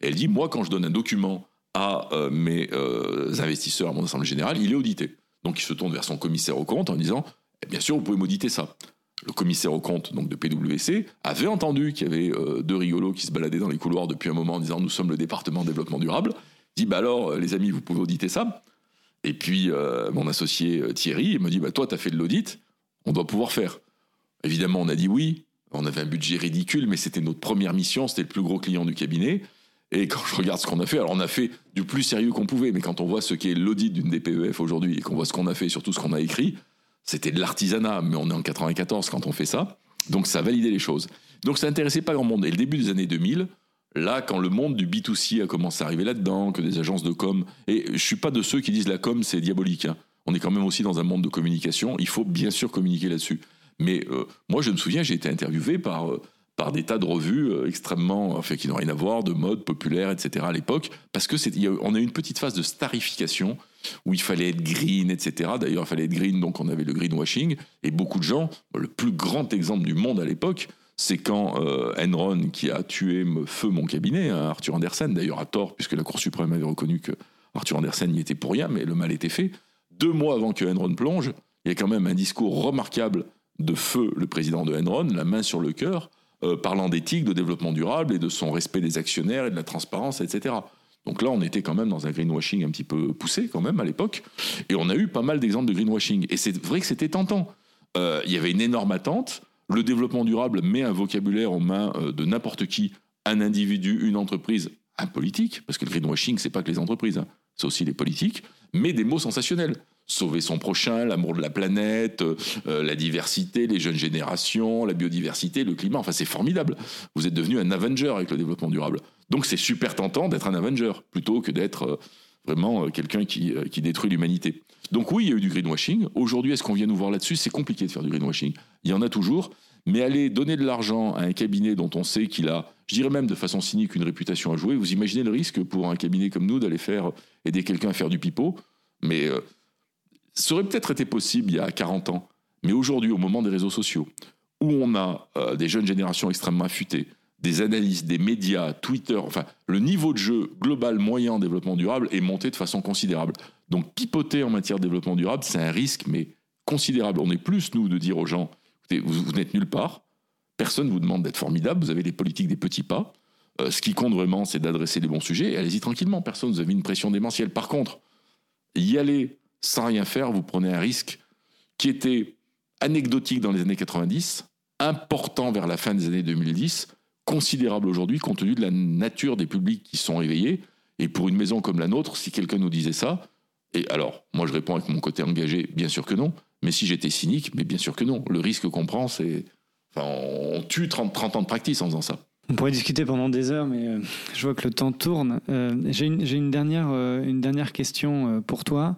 Et elle dit, moi, quand je donne un document à euh, mes euh, investisseurs, à mon assemblée générale, il est audité. Donc il se tourne vers son commissaire au compte en disant, eh bien sûr, vous pouvez m'auditer ça. Le commissaire au compte donc de PwC avait entendu qu'il y avait deux rigolos qui se baladaient dans les couloirs depuis un moment en disant nous sommes le département développement durable. Il dit bah alors les amis vous pouvez auditer ça. Et puis, euh, mon associé euh, Thierry me dit bah, Toi, tu as fait de l'audit, on doit pouvoir faire. Évidemment, on a dit oui. On avait un budget ridicule, mais c'était notre première mission, c'était le plus gros client du cabinet. Et quand je regarde ce qu'on a fait, alors on a fait du plus sérieux qu'on pouvait, mais quand on voit ce qu'est l'audit d'une DPEF aujourd'hui et qu'on voit ce qu'on a fait, surtout ce qu'on a écrit, c'était de l'artisanat, mais on est en 94 quand on fait ça. Donc ça validait les choses. Donc ça n'intéressait pas grand monde. Et le début des années 2000, Là, quand le monde du B2C a commencé à arriver là-dedans, que des agences de com, et je suis pas de ceux qui disent la com c'est diabolique. Hein. On est quand même aussi dans un monde de communication. Il faut bien sûr communiquer là-dessus. Mais euh, moi, je me souviens, j'ai été interviewé par euh, par des tas de revues euh, extrêmement, enfin, qui n'ont rien à voir, de mode populaire, etc. à l'époque, parce que c'est, on a eu une petite phase de starification où il fallait être green, etc. D'ailleurs, il fallait être green, donc on avait le greenwashing, et beaucoup de gens, le plus grand exemple du monde à l'époque, c'est quand euh, Enron, qui a tué feu mon cabinet, hein, Arthur Andersen, d'ailleurs à tort, puisque la Cour suprême avait reconnu que Arthur Andersen n'y était pour rien, mais le mal était fait. Deux mois avant que Enron plonge, il y a quand même un discours remarquable de feu, le président de Enron, la main sur le cœur, euh, parlant d'éthique, de développement durable et de son respect des actionnaires et de la transparence, etc. Donc là, on était quand même dans un greenwashing un petit peu poussé quand même à l'époque, et on a eu pas mal d'exemples de greenwashing. Et c'est vrai que c'était tentant. Euh, il y avait une énorme attente. Le développement durable met un vocabulaire aux mains euh, de n'importe qui, un individu, une entreprise, un politique, parce que le greenwashing, c'est pas que les entreprises, hein, c'est aussi les politiques, mais des mots sensationnels. Sauver son prochain, l'amour de la planète, euh, la diversité, les jeunes générations, la biodiversité, le climat. Enfin, c'est formidable. Vous êtes devenu un Avenger avec le développement durable. Donc, c'est super tentant d'être un Avenger plutôt que d'être euh, vraiment quelqu'un qui, qui détruit l'humanité. Donc oui, il y a eu du greenwashing. Aujourd'hui, est-ce qu'on vient nous voir là-dessus? C'est compliqué de faire du greenwashing. Il y en a toujours. Mais aller donner de l'argent à un cabinet dont on sait qu'il a, je dirais même de façon cynique, une réputation à jouer, vous imaginez le risque pour un cabinet comme nous d'aller faire aider quelqu'un à faire du pipeau Mais euh, ça aurait peut-être été possible il y a 40 ans. Mais aujourd'hui, au moment des réseaux sociaux, où on a euh, des jeunes générations extrêmement affûtées, des analyses, des médias, Twitter, enfin, le niveau de jeu global moyen en développement durable est monté de façon considérable. Donc, pipoter en matière de développement durable, c'est un risque, mais considérable. On est plus, nous, de dire aux gens, vous, n'êtes nulle part, personne ne vous demande d'être formidable, vous avez les politiques des petits pas. Euh, ce qui compte vraiment, c'est d'adresser les bons sujets, et allez-y tranquillement, personne ne vous a mis une pression démentielle. Par contre, y aller sans rien faire, vous prenez un risque qui était anecdotique dans les années 90, important vers la fin des années 2010, considérable aujourd'hui compte tenu de la nature des publics qui sont éveillés. Et pour une maison comme la nôtre, si quelqu'un nous disait ça, et alors, moi je réponds avec mon côté engagé, bien sûr que non, mais si j'étais cynique, mais bien sûr que non. Le risque qu'on prend, c'est. Enfin, on tue 30, 30 ans de practice en faisant ça. On pourrait discuter pendant des heures, mais euh, je vois que le temps tourne. Euh, j'ai une, une, dernière, euh, une dernière question pour toi.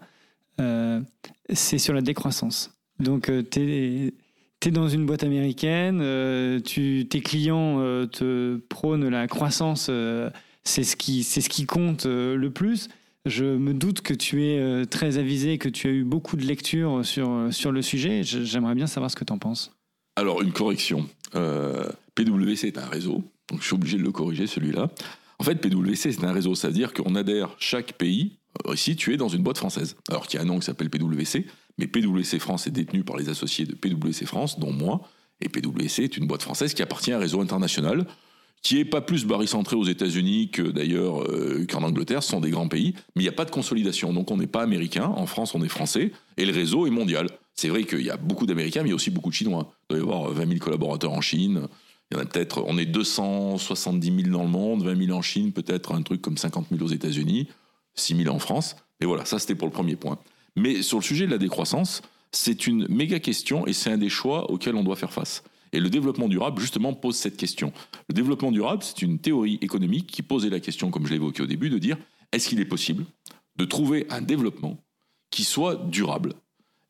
c'est sur la décroissance. Donc, tu es tu es dans une boîte américaine, euh, tu, tes clients euh, te prônent la croissance, euh, c'est ce, qui, ce qui compte le plus. Je me doute que tu es très avisé, que tu as eu beaucoup de lectures sur, sur le sujet. J'aimerais bien savoir ce que tu en penses. Alors, une correction. PwC est un réseau, donc je suis obligé de le corriger, celui-là. En fait, PwC, c'est un réseau, c'est-à-dire qu'on adhère chaque pays. Ici, tu es dans une boîte française, alors qu'il y a un nom qui s'appelle PwC, mais PwC France est détenu par les associés de PwC France, dont moi. Et PwC est une boîte française qui appartient à un réseau international qui est pas plus barycentré aux États-Unis que d'ailleurs euh, qu'en Angleterre, ce sont des grands pays, mais il n'y a pas de consolidation. Donc on n'est pas américain, en France on est français, et le réseau est mondial. C'est vrai qu'il y a beaucoup d'Américains, mais il y a aussi beaucoup de Chinois. Il doit y avoir 20 000 collaborateurs en Chine, Il y en a peut-être, on est 270 000 dans le monde, 20 000 en Chine, peut-être un truc comme 50 000 aux États-Unis, 6 000 en France. Et voilà, ça c'était pour le premier point. Mais sur le sujet de la décroissance, c'est une méga question et c'est un des choix auxquels on doit faire face. Et le développement durable, justement, pose cette question. Le développement durable, c'est une théorie économique qui posait la question, comme je évoqué au début, de dire est-ce qu'il est possible de trouver un développement qui soit durable?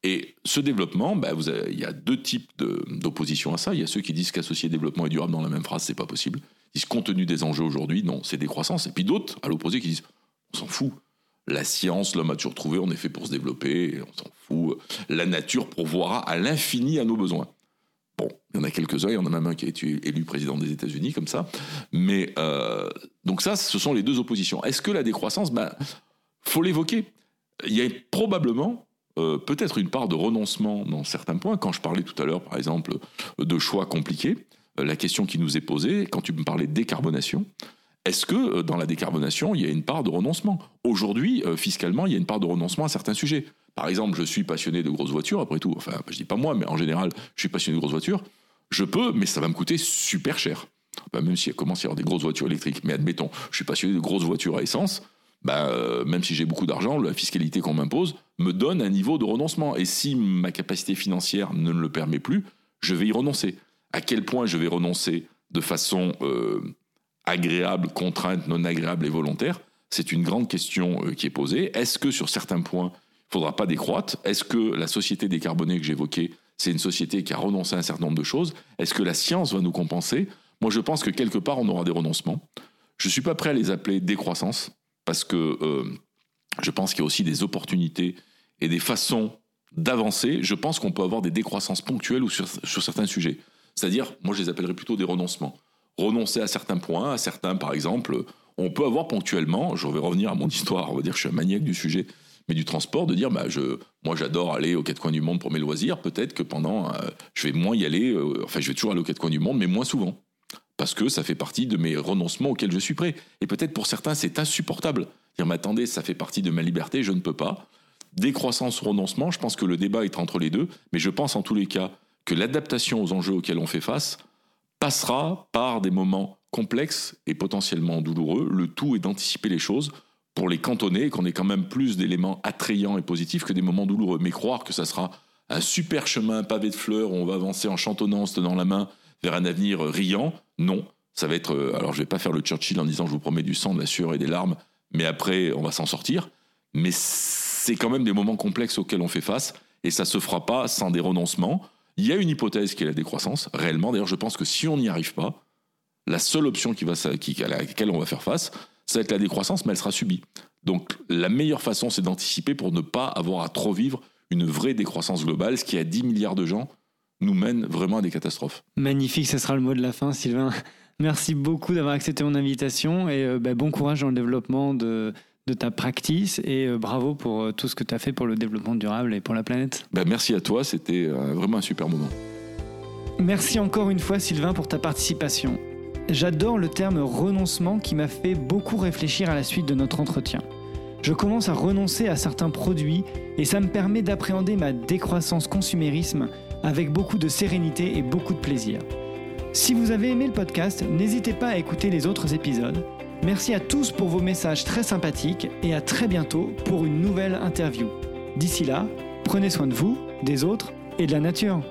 Et ce développement, vous il y a deux types d'opposition à ça. Il y a ceux qui disent qu'associer développement et durable dans la même phrase, c'est pas possible. Ils disent compte tenu des enjeux aujourd'hui, non, c'est décroissance. Et puis d'autres, à l'opposé, qui disent on s'en fout. La science, l'homme a toujours trouvé, on est fait pour se développer, on s'en fout. La nature pourvoira à l'infini à nos besoins. Bon, il y en a quelques-uns, il y en a même un qui a été élu président des États-Unis comme ça. Mais euh, donc ça, ce sont les deux oppositions. Est-ce que la décroissance, ben, faut l'évoquer. Il y a probablement euh, peut-être une part de renoncement dans certains points. Quand je parlais tout à l'heure, par exemple, de choix compliqués, euh, la question qui nous est posée, quand tu me parlais de décarbonation, est-ce que dans la décarbonation, il y a une part de renoncement? Aujourd'hui, fiscalement, il y a une part de renoncement à certains sujets. Par exemple, je suis passionné de grosses voitures, après tout. Enfin, je dis pas moi, mais en général, je suis passionné de grosses voitures. Je peux, mais ça va me coûter super cher. même si commence à y avoir des grosses voitures électriques. Mais admettons, je suis passionné de grosses voitures à essence. Bah, euh, même si j'ai beaucoup d'argent, la fiscalité qu'on m'impose me donne un niveau de renoncement. Et si ma capacité financière ne le permet plus, je vais y renoncer. À quel point je vais renoncer de façon euh, agréable, contrainte, non agréable et volontaire C'est une grande question euh, qui est posée. Est-ce que sur certains points, il ne faudra pas décroître? Est-ce que la société décarbonée que j'évoquais, c'est une société qui a renoncé à un certain nombre de choses? Est-ce que la science va nous compenser? Moi, je pense que quelque part, on aura des renoncements. Je ne suis pas prêt à les appeler décroissance, parce que euh, je pense qu'il y a aussi des opportunités et des façons d'avancer. Je pense qu'on peut avoir des décroissances ponctuelles ou sur, sur certains sujets. C'est-à-dire, moi, je les appellerais plutôt des renoncements. Renoncer à certains points, à certains, par exemple, on peut avoir ponctuellement, je vais revenir à mon histoire, on va dire que je suis un maniaque du sujet, mais du transport, de dire, bah, je, moi j'adore aller aux quatre coins du monde pour mes loisirs, peut-être que pendant, euh, je vais moins y aller, euh, enfin je vais toujours aller aux quatre coins du monde, mais moins souvent. Parce que ça fait partie de mes renoncements auxquels je suis prêt. Et peut-être pour certains, c'est insupportable. Dire, mais attendez, ça fait partie de ma liberté, je ne peux pas. Décroissance renoncement, je pense que le débat est entre les deux, mais je pense en tous les cas que l'adaptation aux enjeux auxquels on fait face passera par des moments complexes et potentiellement douloureux. Le tout est d'anticiper les choses pour les cantonner, qu'on ait quand même plus d'éléments attrayants et positifs que des moments douloureux. Mais croire que ça sera un super chemin pavé de fleurs où on va avancer en chantonnant, se tenant la main vers un avenir riant, non. Ça va être. Euh, alors, je vais pas faire le Churchill en disant je vous promets du sang, de la sueur et des larmes, mais après, on va s'en sortir. Mais c'est quand même des moments complexes auxquels on fait face, et ça se fera pas sans des renoncements. Il y a une hypothèse qui est la décroissance, réellement. D'ailleurs, je pense que si on n'y arrive pas, la seule option qui va, à laquelle on va faire face, ça va être la décroissance, mais elle sera subie. Donc la meilleure façon, c'est d'anticiper pour ne pas avoir à trop vivre une vraie décroissance globale, ce qui à 10 milliards de gens nous mène vraiment à des catastrophes. Magnifique, ce sera le mot de la fin, Sylvain. Merci beaucoup d'avoir accepté mon invitation et euh, bah, bon courage dans le développement de, ta practice et euh, bravo pour euh, tout ce que tu as fait pour le développement durable et pour la planète. Bah, merci à toi, c'était vraiment un super moment. Merci encore une fois Sylvain pour ta participation. J'adore le terme renoncement qui m'a fait beaucoup réfléchir à la suite de notre entretien. Je commence à renoncer à certains produits et ça me permet d'appréhender ma décroissance consumérisme avec beaucoup de sérénité et beaucoup de plaisir. Si vous avez aimé le podcast, n'hésitez pas à écouter les autres épisodes. Merci à tous pour vos messages très sympathiques et à très bientôt pour une nouvelle interview. D'ici là, prenez soin de vous, des autres et de la nature.